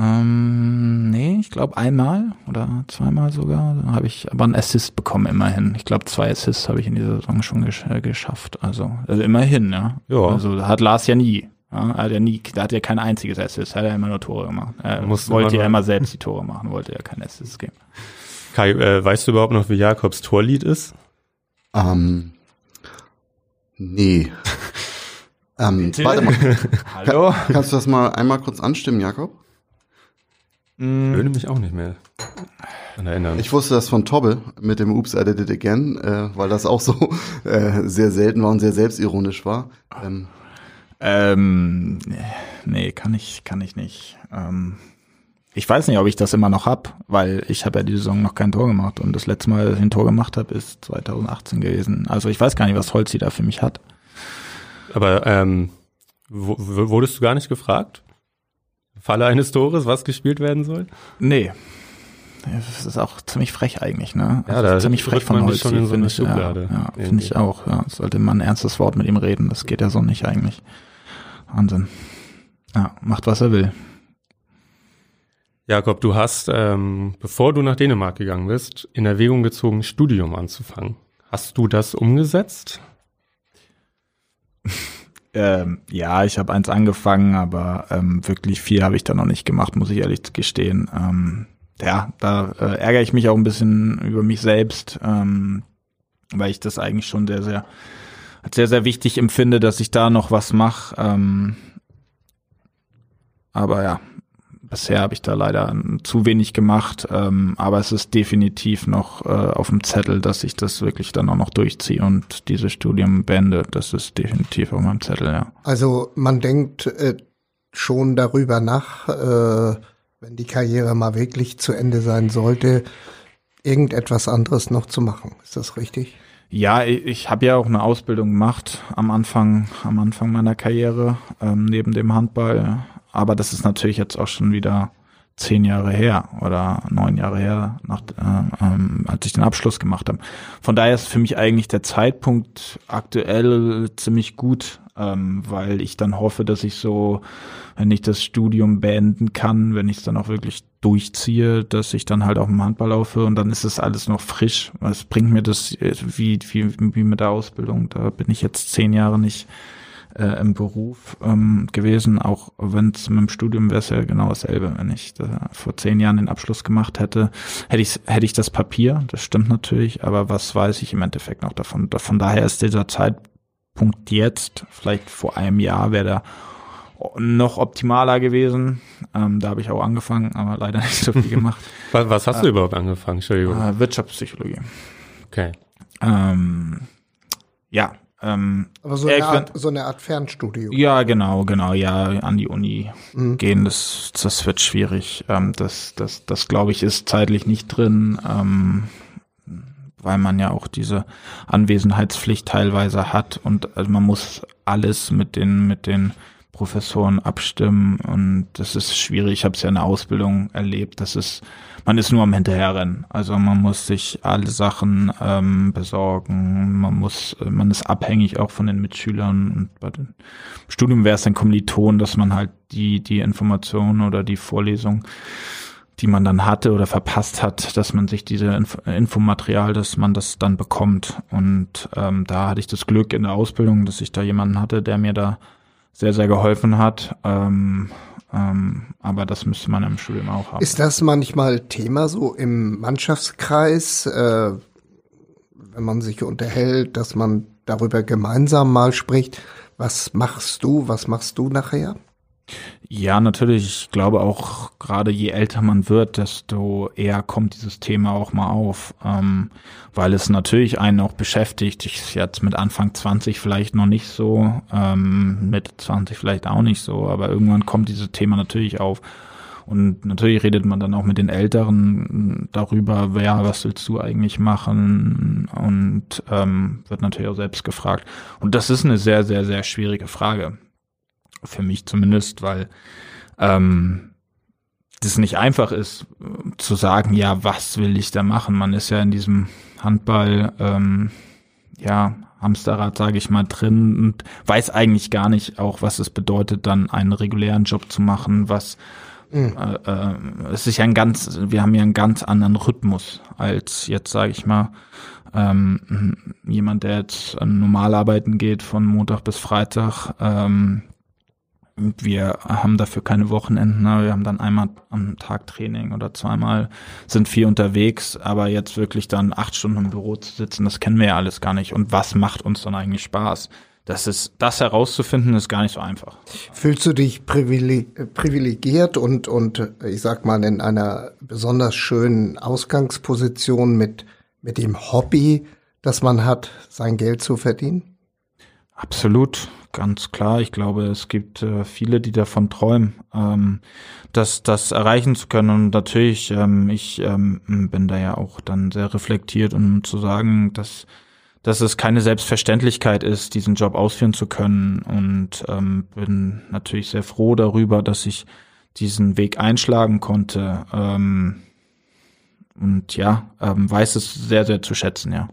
Ähm, nee, ich glaube einmal oder zweimal sogar. Da habe ich aber einen Assist bekommen, immerhin. Ich glaube, zwei Assists habe ich in dieser Saison schon gesch äh, geschafft. Also, also immerhin, ja. ja. Also hat Lars ja nie. Ja, hat ja nie, da hat er kein einziges Assist, hat er immer nur Tore gemacht. Er Musste wollte ja immer selbst die Tore machen, wollte ja kein Assist geben. Kai, äh, weißt du überhaupt noch, wie Jakobs Torlied ist? Ähm, nee. [LAUGHS] ähm, warte mal. [LAUGHS] Hallo? Kann, kannst du das mal einmal kurz anstimmen, Jakob? Mm. Würde mich auch nicht mehr erinnern. Ich wusste das von Tobbe mit dem Oops, I did it again, äh, weil das auch so äh, sehr selten war und sehr selbstironisch war. Ähm, ähm, nee, kann ich, kann ich nicht. Ähm, ich weiß nicht, ob ich das immer noch hab, weil ich habe ja die Saison noch kein Tor gemacht und das letzte Mal, dass ich ein Tor gemacht habe, ist 2018 gewesen. Also ich weiß gar nicht, was Holzi da für mich hat. Aber ähm, wurdest du gar nicht gefragt? Falle eines Tores, was gespielt werden soll? Nee. Das ist auch ziemlich frech eigentlich, ne? Ja, also da ziemlich frech von Holz, schon in so eine Schublade. Ja, ja finde ich auch. Ja, sollte man ein ernstes Wort mit ihm reden. Das geht ja so nicht eigentlich. Wahnsinn. Ja, macht was er will. Jakob, du hast, ähm, bevor du nach Dänemark gegangen bist, in Erwägung gezogen, Studium anzufangen. Hast du das umgesetzt? [LAUGHS] Ähm, ja, ich habe eins angefangen, aber ähm, wirklich viel habe ich da noch nicht gemacht, muss ich ehrlich gestehen. Ähm, ja, da äh, ärgere ich mich auch ein bisschen über mich selbst, ähm, weil ich das eigentlich schon sehr, sehr, sehr, sehr wichtig empfinde, dass ich da noch was mache. Ähm, aber ja, bisher habe ich da leider zu wenig gemacht, ähm, aber es ist definitiv noch äh, auf dem Zettel, dass ich das wirklich dann auch noch durchziehe und diese Studium beende. Das ist definitiv auf meinem Zettel, ja. Also man denkt äh, schon darüber nach, äh, wenn die Karriere mal wirklich zu Ende sein sollte, irgendetwas anderes noch zu machen. Ist das richtig? Ja, ich, ich habe ja auch eine Ausbildung gemacht am Anfang, am Anfang meiner Karriere ähm, neben dem Handball aber das ist natürlich jetzt auch schon wieder zehn Jahre her oder neun Jahre her, nach, äh, ähm, als ich den Abschluss gemacht habe. Von daher ist für mich eigentlich der Zeitpunkt aktuell ziemlich gut, ähm, weil ich dann hoffe, dass ich so, wenn ich das Studium beenden kann, wenn ich es dann auch wirklich durchziehe, dass ich dann halt auch im Handball aufhöre und dann ist es alles noch frisch. Es bringt mir das äh, wie, wie, wie mit der Ausbildung. Da bin ich jetzt zehn Jahre nicht äh, im Beruf ähm, gewesen, auch wenn es mit dem Studium wäre es ja genau dasselbe. Wenn ich da vor zehn Jahren den Abschluss gemacht hätte, hätte ich, hätte ich das Papier, das stimmt natürlich, aber was weiß ich im Endeffekt noch davon? Von daher ist dieser Zeitpunkt jetzt, vielleicht vor einem Jahr wäre der noch optimaler gewesen. Ähm, da habe ich auch angefangen, aber leider [LAUGHS] nicht so viel gemacht. [LAUGHS] was, was hast äh, du überhaupt angefangen? Entschuldigung. Äh, Wirtschaftspsychologie. Okay. Ähm, ja, Ähm, Aber so eine, Art, so eine Art Fernstudio. Ja, genau, genau, ja, an die Uni mhm. gehen, das, das wird schwierig. Ähm, das, das, das glaube ich, ist zeitlich nicht drin, ähm, weil man ja auch diese Anwesenheitspflicht teilweise hat und also man muss alles mit den, mit den Professoren abstimmen und das ist schwierig. Ich habe es ja in der Ausbildung erlebt. Das ist, man ist nur am Hinterherrennen. Also man muss sich alle Sachen ähm, besorgen. Man muss, man ist abhängig auch von den Mitschülern. Und bei dem Studium wäre es ein Kommiliton, dass man halt die die Informationen oder die Vorlesung die man dann hatte oder verpasst hat, dass man sich diese Inf Infomaterial, dass man das dann bekommt. Und ähm, da hatte ich das Glück in der Ausbildung, dass ich da jemanden hatte, der mir da sehr, sehr geholfen hat. Ähm, ähm, aber das müsste man im Studium auch haben. Ist das manchmal Thema so im Mannschaftskreis, äh, wenn man sich unterhält, dass man darüber gemeinsam mal spricht? Was machst du? Was machst du nachher? Ja, natürlich. Ich glaube auch, gerade je älter man wird, desto eher kommt dieses Thema auch mal auf, ähm, weil es natürlich einen auch beschäftigt. Ich jetzt mit Anfang 20 vielleicht noch nicht so, ähm, mit 20 vielleicht auch nicht so, aber irgendwann kommt dieses Thema natürlich auf. Und natürlich redet man dann auch mit den Älteren darüber, wer, was willst du eigentlich machen? Und ähm, wird natürlich auch selbst gefragt. Und das ist eine sehr, sehr, sehr schwierige Frage für mich zumindest, weil ähm, das nicht einfach ist zu sagen, ja, was will ich da machen? Man ist ja in diesem Handball, ähm, ja, Hamsterrad, sage ich mal, drin und weiß eigentlich gar nicht auch, was es bedeutet, dann einen regulären Job zu machen, was mhm. äh, äh, es ist ja ein ganz, wir haben ja einen ganz anderen Rhythmus als jetzt, sage ich mal, ähm, jemand, der jetzt normal arbeiten geht von Montag bis Freitag, ähm, wir haben dafür keine Wochenenden. Ne? Wir haben dann einmal am Tag Training oder zweimal sind viel unterwegs, aber jetzt wirklich dann acht Stunden im Büro zu sitzen, das kennen wir ja alles gar nicht. Und was macht uns dann eigentlich Spaß? Das ist, das herauszufinden, ist gar nicht so einfach. Fühlst du dich privilegiert und, und ich sag mal in einer besonders schönen Ausgangsposition mit, mit dem Hobby, das man hat, sein Geld zu verdienen? Absolut ganz klar. Ich glaube, es gibt äh, viele, die davon träumen, ähm, das, das erreichen zu können. Und natürlich, ähm, ich ähm, bin da ja auch dann sehr reflektiert, um zu sagen, dass, dass es keine Selbstverständlichkeit ist, diesen Job ausführen zu können. Und ähm, bin natürlich sehr froh darüber, dass ich diesen Weg einschlagen konnte. Ähm, und ja, ähm, weiß es sehr, sehr zu schätzen, ja.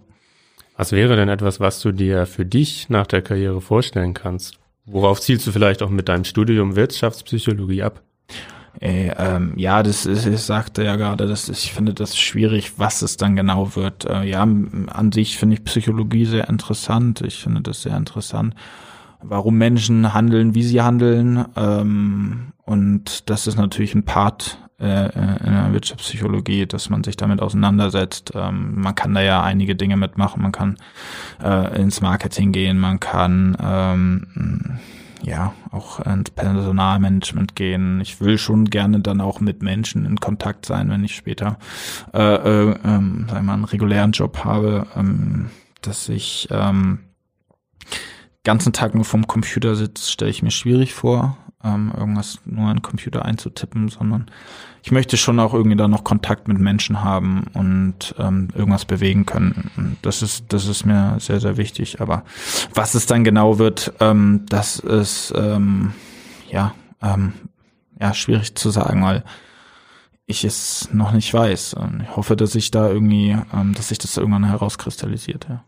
Was wäre denn etwas, was du dir für dich nach der Karriere vorstellen kannst? Worauf zielst du vielleicht auch mit deinem Studium Wirtschaftspsychologie ab? Äh, ähm, ja, das ist, ich sagte ja gerade, dass ich finde das schwierig, was es dann genau wird. Äh, ja, an sich finde ich Psychologie sehr interessant. Ich finde das sehr interessant, warum Menschen handeln, wie sie handeln. Ähm, und das ist natürlich ein Part äh, in der Wirtschaftspsychologie, dass man sich damit auseinandersetzt. Ähm, man kann da ja einige Dinge mitmachen. Man kann äh, ins Marketing gehen, man kann ähm, ja auch ins Personalmanagement gehen. Ich will schon gerne dann auch mit Menschen in Kontakt sein, wenn ich später äh, äh, ähm, sagen wir mal, einen regulären Job habe, ähm, dass ich ähm, ganzen Tag nur vom Computer sitze, stelle ich mir schwierig vor ähm, irgendwas nur in den Computer einzutippen, sondern ich möchte schon auch irgendwie da noch Kontakt mit Menschen haben und ähm, irgendwas bewegen können. Das ist, das ist mir sehr, sehr wichtig. Aber was es dann genau wird, ähm, das ist ähm, ja, ähm, ja schwierig zu sagen, weil ich es noch nicht weiß. Und ich hoffe, dass ich da irgendwie, ähm, dass sich das irgendwann herauskristallisiert, ja.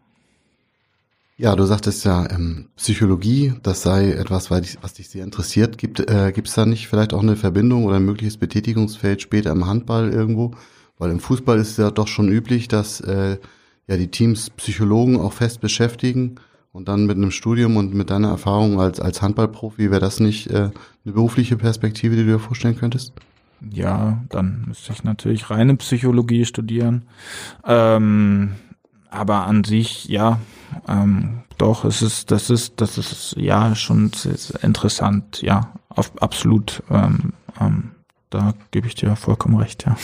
Ja, du sagtest ja, ähm, Psychologie, das sei etwas, was dich sehr interessiert. Gibt äh, es da nicht vielleicht auch eine Verbindung oder ein mögliches Betätigungsfeld später im Handball irgendwo? Weil im Fußball ist ja doch schon üblich, dass äh, ja die Teams Psychologen auch fest beschäftigen und dann mit einem Studium und mit deiner Erfahrung als, als Handballprofi, wäre das nicht äh, eine berufliche Perspektive, die du dir vorstellen könntest? Ja, dann müsste ich natürlich reine Psychologie studieren. Ähm, aber an sich, ja, ähm, doch, es ist, das ist, das ist ja schon interessant, ja, auf, absolut. Ähm, ähm, da gebe ich dir vollkommen recht, ja.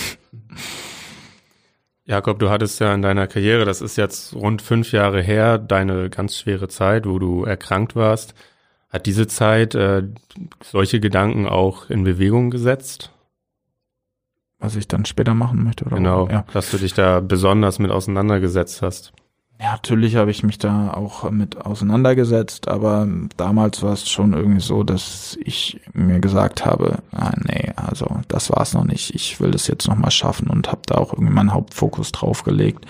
Jakob, du hattest ja in deiner Karriere, das ist jetzt rund fünf Jahre her, deine ganz schwere Zeit, wo du erkrankt warst. Hat diese Zeit äh, solche Gedanken auch in Bewegung gesetzt? Was ich dann später machen möchte, oder? Genau, Ja. dass du dich da besonders mit auseinandergesetzt hast. Ja, natürlich habe ich mich da auch mit auseinandergesetzt, aber damals war es schon irgendwie so, dass ich mir gesagt habe, ah, nee, also das war's noch nicht. Ich will das jetzt noch mal schaffen und habe da auch irgendwie meinen Hauptfokus drauf gelegt,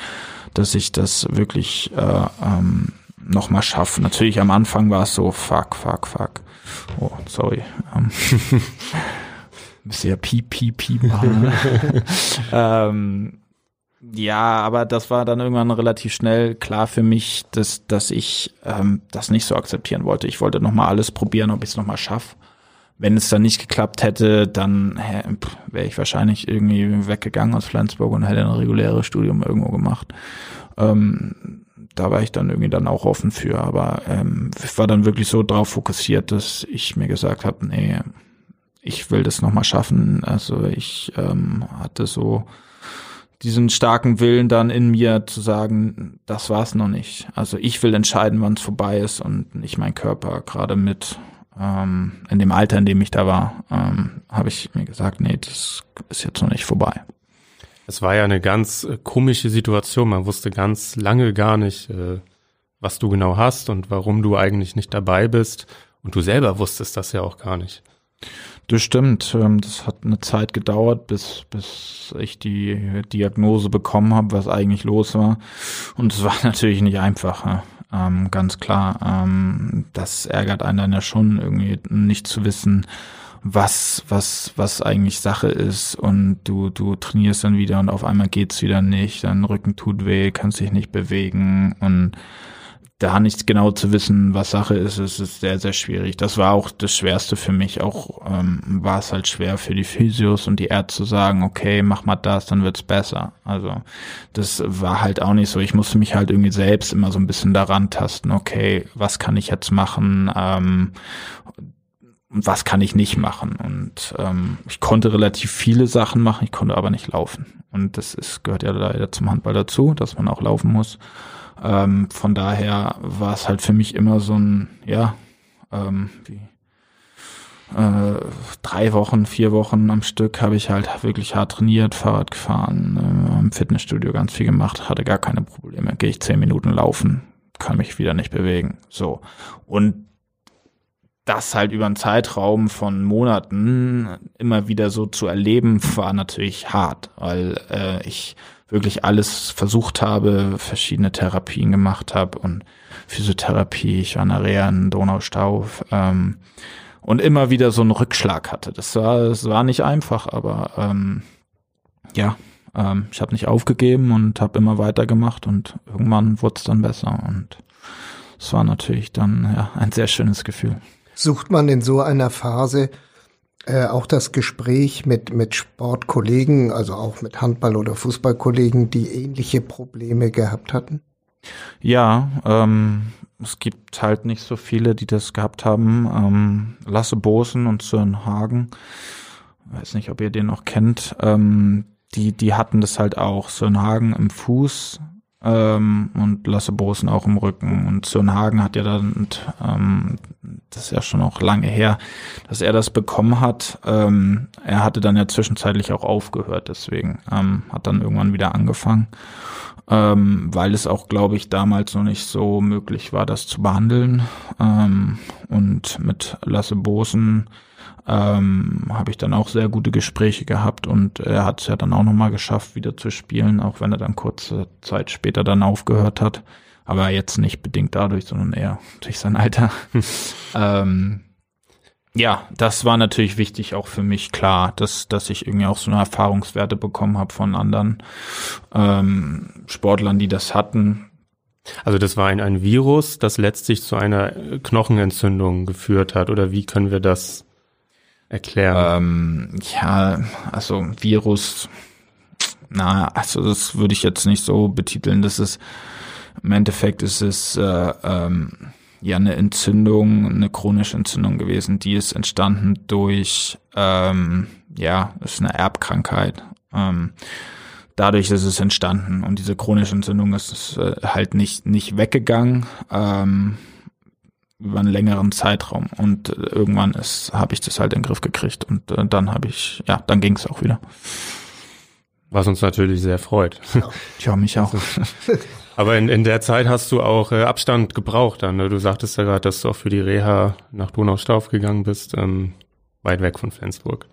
dass ich das wirklich äh, ähm, noch mal schaffe. Natürlich am Anfang war es so, fuck, fuck, fuck. Oh, sorry. [LAUGHS] Müsste ja piep, piep, piep [LAUGHS] ähm, ja, aber das war dann irgendwann relativ schnell klar für mich, dass, dass ich ähm, das nicht so akzeptieren wollte. Ich wollte nochmal alles probieren, ob ich es nochmal schaffe. Wenn es dann nicht geklappt hätte, dann wäre ich wahrscheinlich irgendwie weggegangen aus Flensburg und hätte ein reguläres Studium irgendwo gemacht. Ähm, da war ich dann irgendwie dann auch offen für, aber ähm, ich war dann wirklich so drauf fokussiert, dass ich mir gesagt habe, nee, ich will das nochmal schaffen. Also ich ähm, hatte so diesen starken Willen dann in mir zu sagen, das war's noch nicht. Also ich will entscheiden, wann es vorbei ist und nicht mein Körper. Gerade mit ähm, in dem Alter, in dem ich da war, ähm, habe ich mir gesagt, nee, das ist jetzt noch nicht vorbei. Es war ja eine ganz äh, komische Situation. Man wusste ganz lange gar nicht, äh, was du genau hast und warum du eigentlich nicht dabei bist. Und du selber wusstest das ja auch gar nicht. Das stimmt. Ähm, das hat eine Zeit gedauert, bis, bis ich die Diagnose bekommen habe, was eigentlich los war. Und es war [LAUGHS] natürlich nicht einfach. Ähm, ganz klar. Ähm, das ärgert einen dann ja schon, irgendwie nicht zu wissen, was, was, was eigentlich Sache ist. Und du, du trainierst dann wieder und auf einmal geht's wieder nicht. Dein Rücken tut weh, kannst dich nicht bewegen und da nicht genau zu wissen, was Sache ist, ist, ist sehr, sehr schwierig. Das war auch das Schwerste für mich. Auch ähm, war es halt schwer für die Physios und die Ärzte zu sagen, okay, mach mal das, dann wird's besser. Also das war halt auch nicht so. Ich musste mich halt irgendwie selbst immer so ein bisschen daran tasten, okay, was kann ich jetzt machen? Ähm, was kann ich nicht machen? Und ähm, ich konnte relativ viele Sachen machen, ich konnte aber nicht laufen. Und das ist, gehört ja leider zum Handball dazu, dass man auch laufen muss. Ähm, von daher war es halt für mich immer so ein, ja, ähm, wie, äh, drei Wochen, vier Wochen am Stück habe ich halt wirklich hart trainiert, Fahrrad gefahren, äh, im Fitnessstudio ganz viel gemacht, hatte gar keine Probleme. Gehe ich zehn Minuten laufen, kann mich wieder nicht bewegen. So. Und das halt über einen Zeitraum von Monaten immer wieder so zu erleben, war natürlich hart, weil äh, ich wirklich alles versucht habe, verschiedene Therapien gemacht habe und Physiotherapie, ich war in der Reha in Donaustau ähm, und immer wieder so einen Rückschlag hatte. Das war, es war nicht einfach, aber ähm, ja, ähm, ich habe nicht aufgegeben und habe immer weitergemacht und irgendwann wurde es dann besser und es war natürlich dann ja ein sehr schönes Gefühl. Sucht man in so einer Phase äh, auch das Gespräch mit, mit Sportkollegen, also auch mit Handball- oder Fußballkollegen, die ähnliche Probleme gehabt hatten? Ja, ähm, es gibt halt nicht so viele, die das gehabt haben. Ähm, Lasse Bosen und Sören Hagen, weiß nicht, ob ihr den noch kennt, ähm, die, die hatten das halt auch. Sören Hagen im Fuß ähm, und Lasse Bosen auch im Rücken. Und Sören Hagen hat ja dann, ähm, das ist ja schon auch lange her, dass er das bekommen hat. Ähm, er hatte dann ja zwischenzeitlich auch aufgehört, deswegen ähm, hat dann irgendwann wieder angefangen ähm, weil es auch, glaube ich, damals noch nicht so möglich war, das zu behandeln. Ähm, und mit Lasse Bosen ähm, habe ich dann auch sehr gute Gespräche gehabt und er hat es ja dann auch nochmal geschafft, wieder zu spielen, auch wenn er dann kurze Zeit später dann aufgehört hat. Aber jetzt nicht bedingt dadurch, sondern eher durch sein Alter. [LAUGHS] ähm, ja, das war natürlich wichtig auch für mich, klar, dass, dass ich irgendwie auch so eine Erfahrungswerte bekommen habe von anderen ähm, Sportlern, die das hatten. Also das war ein, ein Virus, das letztlich zu einer Knochenentzündung geführt hat, oder wie können wir das erklären? Ähm, ja, also Virus, na, also das würde ich jetzt nicht so betiteln, das ist im Endeffekt ist es äh, ähm, ja eine Entzündung, eine chronische Entzündung gewesen. Die ist entstanden durch, ähm, ja, ist eine Erbkrankheit. Ähm, dadurch ist es entstanden und diese chronische Entzündung ist äh, halt nicht nicht weggegangen ähm, über einen längeren Zeitraum. Und äh, irgendwann ist habe ich das halt in den Griff gekriegt. Und äh, dann habe ich ja dann ging es auch wieder. Was uns natürlich sehr freut. Ja, ja mich auch. [LAUGHS] Aber in, in der Zeit hast du auch äh, Abstand gebraucht dann ne? du sagtest ja gerade dass du auch für die Reha nach Donaustauf gegangen bist ähm, weit weg von Flensburg.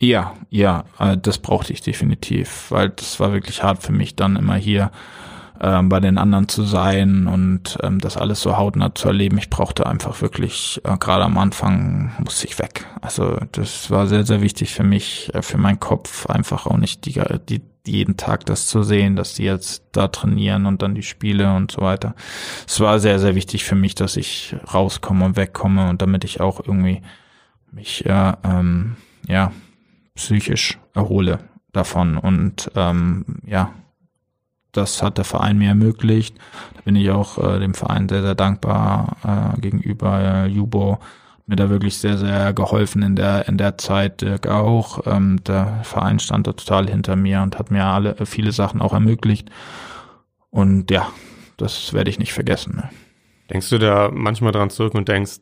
Ja, ja, äh, das brauchte ich definitiv, weil das war wirklich hart für mich, dann immer hier ähm, bei den anderen zu sein und ähm, das alles so hautnah zu erleben. Ich brauchte einfach wirklich, äh, gerade am Anfang musste ich weg. Also das war sehr, sehr wichtig für mich, äh, für meinen Kopf, einfach auch nicht die, die, jeden Tag das zu sehen, dass die jetzt da trainieren und dann die Spiele und so weiter. Es war sehr, sehr wichtig für mich, dass ich rauskomme und wegkomme und damit ich auch irgendwie mich, äh, ähm, ja, psychisch erhole davon. Und ähm, ja, das hat der Verein mir ermöglicht. Da bin ich auch äh, dem Verein sehr, sehr dankbar äh, gegenüber. Äh, Jubo mir da wirklich sehr, sehr geholfen in der, in der Zeit. Dirk auch. Ähm, der Verein stand da total hinter mir und hat mir alle, viele Sachen auch ermöglicht. Und ja, das werde ich nicht vergessen. Ne. Denkst du da manchmal dran zurück und denkst,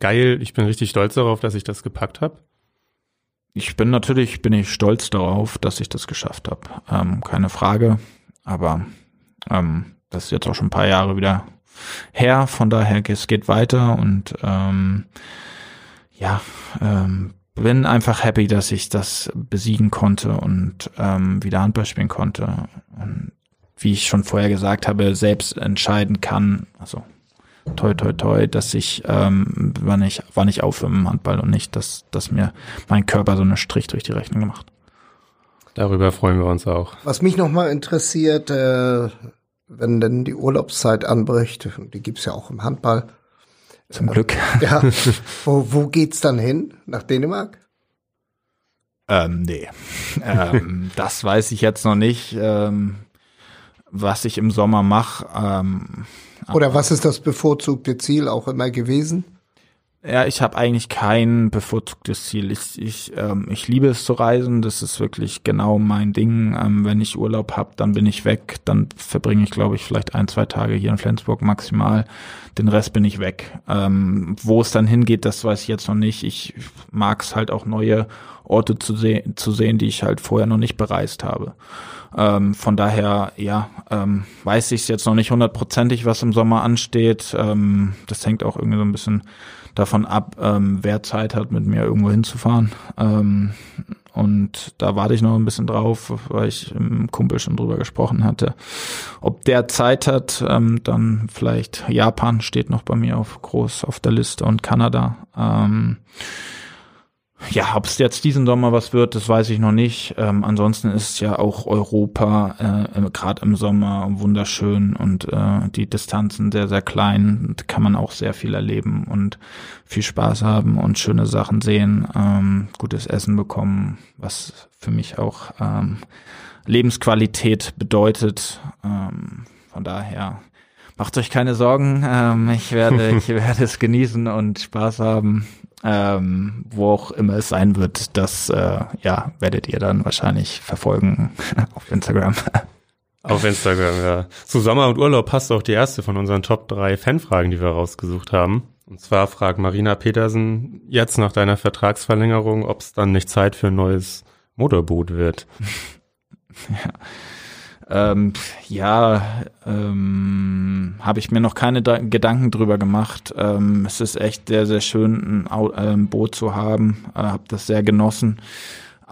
geil, ich bin richtig stolz darauf, dass ich das gepackt habe? ich bin natürlich, bin ich stolz darauf, dass ich das geschafft habe. Ähm, keine Frage. Aber ähm, das ist jetzt auch schon ein paar Jahre wieder her. Von daher, es geht weiter und ähm, ja, ähm, bin einfach happy, dass ich das besiegen konnte und ähm, wieder Handball spielen konnte. Und wie ich schon vorher gesagt habe, selbst entscheiden kann, also toi toi toi, dass ich, ähm, wann ich, wann ich aufhöre im Handball und nicht, dass, dass mir mein Körper so einen Strich durch die Rechnung gemacht. Darüber freuen wir uns auch. Was mich nochmal interessiert, äh, wenn denn die Urlaubszeit anbricht, die gibt's ja auch im Handball. Zum Glück. Ja. wo, wo geht's dann hin? Nach Dänemark? Ähm, nee. ähm, [LAUGHS] das weiß ich jetzt noch nicht. Ähm, was ich im Sommer mache, ähm, oder was ist das bevorzugte Ziel auch immer gewesen? Ja, ich habe eigentlich kein bevorzugtes Ziel. Ich, ich, ähm, ich liebe es zu reisen. Das ist wirklich genau mein Ding. Ähm, wenn ich Urlaub habe, dann bin ich weg. Dann verbringe ich, glaube ich, vielleicht ein, zwei Tage hier in Flensburg maximal. Den Rest bin ich weg. Ähm, wo es dann hingeht, das weiß ich jetzt noch nicht. Ich mag es halt auch neue Orte zu, se zu sehen, die ich halt vorher noch nicht bereist habe. Ähm, von daher, ja, ähm, weiß ich es jetzt noch nicht hundertprozentig, was im Sommer ansteht. Ähm, das hängt auch irgendwie so ein bisschen davon ab, ähm, wer Zeit hat, mit mir irgendwo hinzufahren. Ähm, und da warte ich noch ein bisschen drauf, weil ich im Kumpel schon drüber gesprochen hatte. Ob der Zeit hat, ähm, dann vielleicht Japan steht noch bei mir auf groß auf der Liste und Kanada. Ähm, ja, ob es jetzt diesen Sommer was wird, das weiß ich noch nicht. Ähm, ansonsten ist ja auch Europa äh, gerade im Sommer wunderschön und äh, die Distanzen sehr, sehr klein. Da kann man auch sehr viel erleben und viel Spaß haben und schöne Sachen sehen, ähm, gutes Essen bekommen, was für mich auch ähm, Lebensqualität bedeutet. Ähm, von daher macht euch keine Sorgen. Ähm, ich werde, [LAUGHS] ich werde es genießen und Spaß haben ähm, wo auch immer es sein wird, das äh, ja, werdet ihr dann wahrscheinlich verfolgen [LAUGHS] auf Instagram. Auf Instagram, ja. Zu Sommer und Urlaub passt auch die erste von unseren Top 3 Fanfragen, die wir rausgesucht haben. Und zwar fragt Marina Petersen jetzt nach deiner Vertragsverlängerung, ob es dann nicht Zeit für ein neues Motorboot wird. [LAUGHS] ja. Ähm, ja, ähm, habe ich mir noch keine da Gedanken drüber gemacht. Ähm, es ist echt sehr, sehr schön, ein, ein ähm, Boot zu haben. Äh, habe das sehr genossen.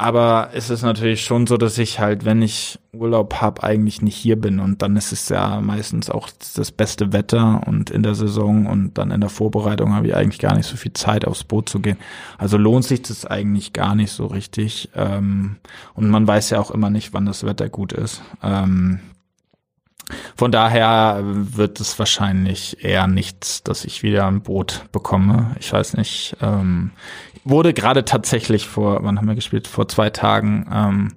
Aber es ist natürlich schon so, dass ich halt, wenn ich Urlaub habe, eigentlich nicht hier bin. Und dann ist es ja meistens auch das beste Wetter und in der Saison und dann in der Vorbereitung habe ich eigentlich gar nicht so viel Zeit, aufs Boot zu gehen. Also lohnt sich das eigentlich gar nicht so richtig. Ähm, und man weiß ja auch immer nicht, wann das Wetter gut ist. Ähm, von daher wird es wahrscheinlich eher nichts, dass ich wieder ein Boot bekomme. Ich weiß nicht. Wurde gerade tatsächlich vor, wann haben wir gespielt? Vor zwei Tagen ähm,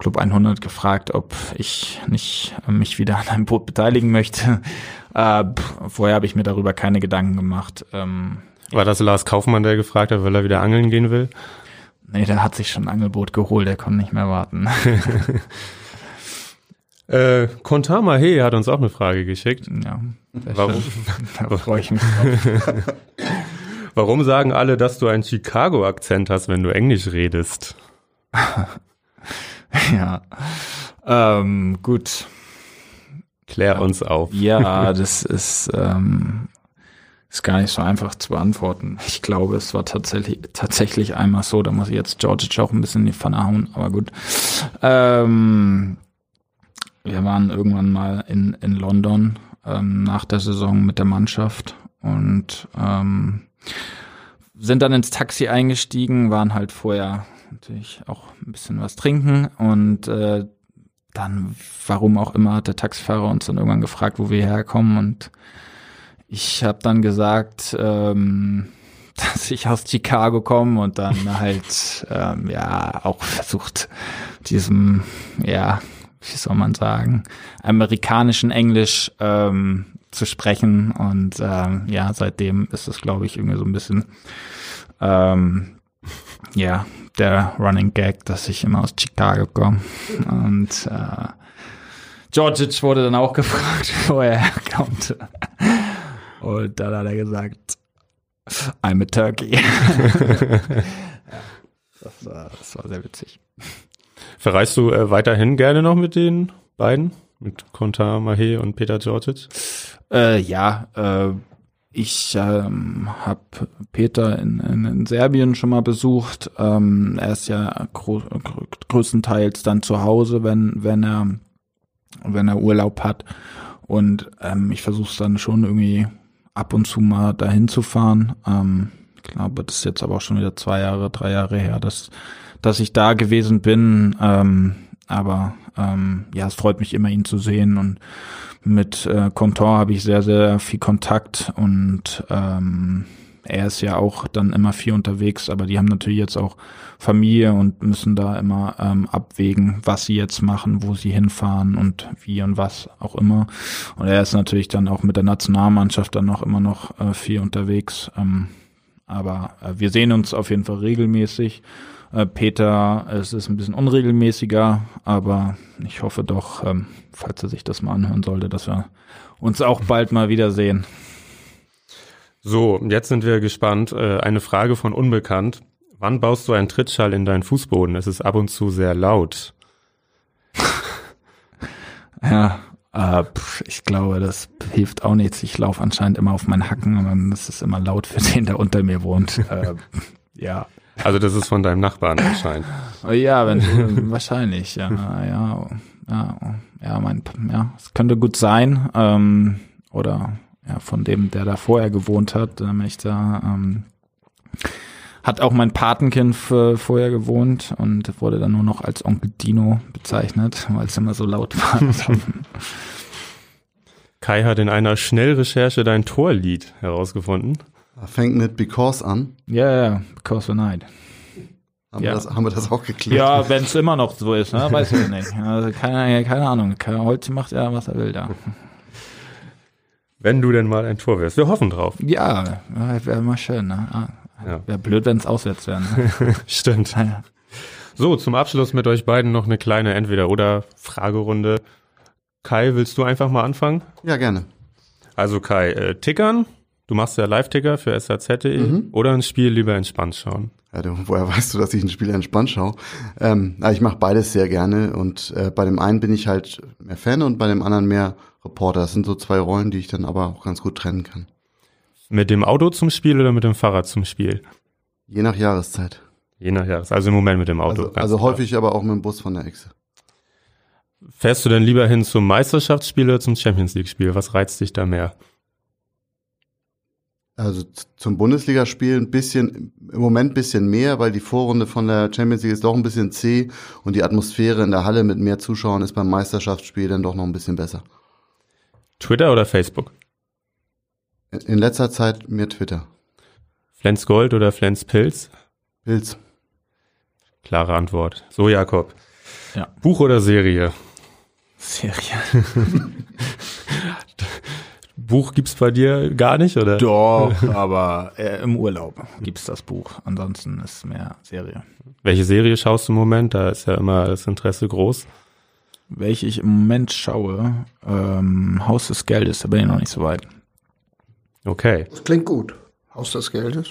Club 100 gefragt, ob ich nicht äh, mich wieder an einem Boot beteiligen möchte. [LAUGHS] Äh, vorher habe ich mir darüber keine Gedanken gemacht. Ähm, War das Lars Kaufmann, der gefragt hat, weil er wieder angeln gehen will? Nee, der hat sich schon ein Angelboot geholt, der konnte nicht mehr warten. [LAUGHS] Äh, Kontama He hat uns auch eine Frage geschickt. Ja, Warum? [LAUGHS] Da freue ich mich drauf. Warum sagen alle, dass du einen Chicago-Akzent hast, wenn du Englisch redest? [LAUGHS] ja. Ähm, gut. Klär uns auf. Ja, das ist, ähm, ist gar nicht so einfach zu beantworten. Ich glaube, es war tatsächlich, tatsächlich einmal so, da muss ich jetzt Georgic auch ein bisschen in die Pfanne hauen, aber gut. Ähm, wir waren irgendwann mal in, in London ähm, nach der Saison mit der Mannschaft und ähm, sind dann ins Taxi eingestiegen, waren halt vorher natürlich auch ein bisschen was trinken und äh, dann, warum auch immer, hat der Taxifahrer uns dann irgendwann gefragt, wo wir herkommen und ich habe dann gesagt, ähm, [LAUGHS] dass ich aus Chicago komme und dann [LAUGHS] halt ähm, ja auch versucht, diesem, ja, wie soll man sagen, amerikanischen Englisch ähm, zu sprechen. Und ähm, ja, seitdem ist es, glaube ich, irgendwie so ein bisschen ähm, ja, der Running Gag, dass ich immer aus Chicago komme. Und äh, Georgic wurde dann auch [LAUGHS] gefragt, wo er herkommt. Und dann hat er gesagt, I'm a Turkey. [LAUGHS] das, war, das war sehr witzig. Verreist du äh, weiterhin gerne noch mit den beiden? Mit Konta Mahe und Peter Georgic? Äh, ja, äh, ich ähm, habe Peter in, in, in Serbien schon mal besucht. Ähm, er ist ja größtenteils dann zu Hause, wenn, wenn er wenn er Urlaub hat. Und ähm, ich versuche es dann schon irgendwie ab und zu mal dahin zu fahren. Ähm, ich glaube, das ist jetzt aber auch schon wieder zwei Jahre, drei Jahre her, dass, dass ich da gewesen bin. Ähm, aber ähm, ja, es freut mich immer, ihn zu sehen. Und mit äh, Contor habe ich sehr, sehr viel Kontakt und ähm, er ist ja auch dann immer viel unterwegs, aber die haben natürlich jetzt auch Familie und müssen da immer ähm, abwägen, was sie jetzt machen, wo sie hinfahren und wie und was auch immer. Und er ist natürlich dann auch mit der Nationalmannschaft dann noch immer noch äh, viel unterwegs. Ähm, aber äh, wir sehen uns auf jeden Fall regelmäßig. Äh, Peter, es ist ein bisschen unregelmäßiger, aber ich hoffe doch, ähm, falls er sich das mal anhören sollte, dass wir uns auch bald mal wiedersehen. So, jetzt sind wir gespannt. Äh, eine Frage von Unbekannt. Wann baust du einen Trittschall in deinen Fußboden? Es ist ab und zu sehr laut. [LAUGHS] Ja, äh, pf, ich glaube, das hilft auch nichts. Ich laufe anscheinend immer auf meinen Hacken und dann ist es immer laut für den, der unter mir wohnt. äh, [LAUGHS] ja. Also das ist von deinem Nachbarn anscheinend. Ja, wenn, wahrscheinlich, ja, ja, ja, ja, mein, ja, es könnte gut sein, ähm, oder ja, von dem, der da vorher gewohnt hat, nämlich da, ähm, hat auch mein Patenkind vorher gewohnt und wurde dann nur noch als Onkel Dino bezeichnet, [LAUGHS] weil es immer so laut war. Kai hat in einer Schnellrecherche dein Torlied herausgefunden. Fängt mit Because an. Ja, ja, because of night. Haben, Ja. wir, das, haben wir das auch geklärt? Ja, wenn es immer noch so ist, ne? weiß ich nicht. Also keine, keine Ahnung. Heute macht er, was er will da. Wenn du denn mal ein Tor wirst. Wir hoffen drauf. Ja, wäre mal schön. Ne? Ah, Ja. Wäre blöd, wenn es auswärts wäre. Ne? [LAUGHS] Stimmt. Ja. So, zum Abschluss mit euch beiden noch eine kleine Entweder-Oder-Fragerunde. Kai, willst du einfach mal anfangen? Ja, gerne. Also Kai, äh, tickern, du machst ja Live-Ticker für SAZ.de Mhm. oder ein Spiel lieber entspannt schauen? Du, woher weißt du, dass ich ein Spiel entspannt schaue? Ähm, ich mache beides sehr gerne und äh, bei dem einen bin ich halt mehr Fan und bei dem anderen mehr Reporter. Das sind so zwei Rollen, die ich dann aber auch ganz gut trennen kann. Mit dem Auto zum Spiel oder mit dem Fahrrad zum Spiel? Je nach Jahreszeit. Je nach Jahres. Also im Moment mit dem Auto. Also, also häufig aber auch mit dem Bus von der Echse. Fährst du denn lieber hin zum Meisterschaftsspiel oder zum Champions League-Spiel? Was reizt dich da mehr? Also zum Bundesligaspiel ein bisschen, im Moment ein bisschen mehr, weil die Vorrunde von der Champions League ist doch ein bisschen zäh und die Atmosphäre in der Halle mit mehr Zuschauern ist beim Meisterschaftsspiel dann doch noch ein bisschen besser. Twitter oder Facebook? In- In letzter Zeit mehr Twitter. Flens Gold oder Flens Pilz? Pilz. Klare Antwort. So, Jakob. Ja. Buch oder Serie? Serie. [LAUGHS] Buch gibt's bei dir gar nicht, oder? Doch, [LAUGHS] aber äh, im Urlaub gibt's das Buch. Ansonsten ist mehr Serie. Welche Serie schaust du im Moment? Da ist ja immer das Interesse groß. welche ich im Moment schaue, ähm, Haus des Geldes, da bin ich noch nicht so weit. Okay. Das klingt gut. Haus des Geldes.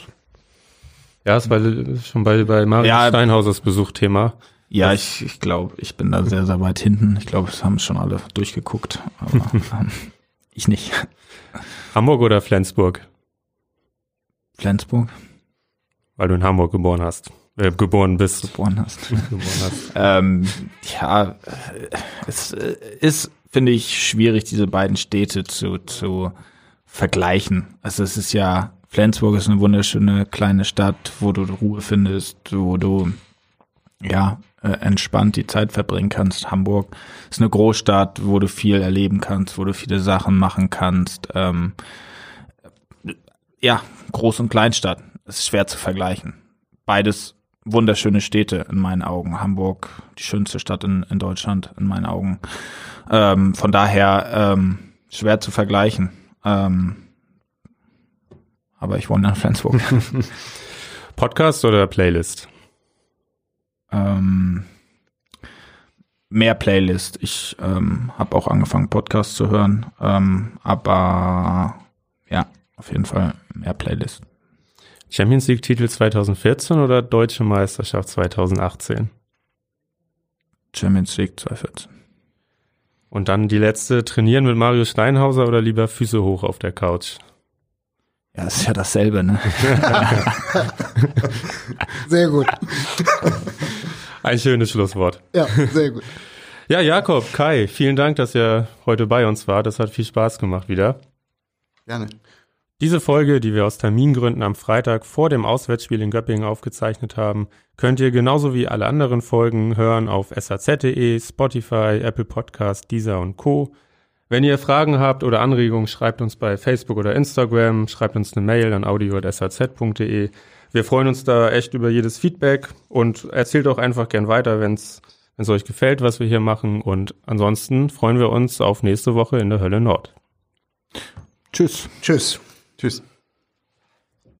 Ja, ist bei, schon bei, bei Mario Ja. Steinhausers Besuch Thema. Ja, ich, ich glaube, ich bin da sehr, sehr weit hinten. Ich glaube, es haben schon alle durchgeguckt, aber [LAUGHS] ähm, ich nicht. Hamburg oder Flensburg? Flensburg Weil du in Hamburg geboren hast. Äh, geboren bist. geboren hast. [LAUGHS] geboren hast. Ähm, ja, äh, es äh, ist, finde ich, schwierig, diese beiden Städte zu, zu vergleichen. Also es ist ja, Flensburg ist eine wunderschöne kleine Stadt, wo du Ruhe findest, wo du ja äh, entspannt die Zeit verbringen kannst. Hamburg ist eine Großstadt, wo du viel erleben kannst, wo du viele Sachen machen kannst. Ähm, ja, Groß- und Kleinstadt ist schwer zu vergleichen. Beides wunderschöne Städte in meinen Augen. Hamburg, die schönste Stadt in, in Deutschland in meinen Augen. Ähm, von daher ähm, schwer zu vergleichen. Ähm, aber ich wohne in Flensburg. [LAUGHS] [LAUGHS] Podcast oder Playlist? Ähm, mehr Playlist. Ich ähm, habe auch angefangen, Podcasts zu hören. Ähm, aber ja, auf jeden Fall mehr Playlist. Champions League Titel 2014 oder Deutsche Meisterschaft 2018? Champions League 2014. Und dann die letzte, trainieren mit Mario Steinhauser oder lieber Füße hoch auf der Couch? Ja, ist ja dasselbe, ne? [LAUGHS] Sehr gut. [LAUGHS] Ein schönes Schlusswort. Ja, sehr gut. [LAUGHS] Ja, Jakob, Kai, vielen Dank, dass ihr heute bei uns wart. Das hat viel Spaß gemacht wieder. Gerne. Diese Folge, die wir aus Termingründen am Freitag vor dem Auswärtsspiel in Göppingen aufgezeichnet haben, könnt ihr genauso wie alle anderen Folgen hören auf saz.de, Spotify, Apple Podcast, Deezer und Co. Wenn ihr Fragen habt oder Anregungen, schreibt uns bei Facebook oder Instagram, schreibt uns eine Mail an audio.saz.de. Wir freuen uns da echt über jedes Feedback und erzählt auch einfach gern weiter, wenn es euch gefällt, was wir hier machen. Und ansonsten freuen wir uns auf nächste Woche in der Hölle Nord. Tschüss. Tschüss. Tschüss.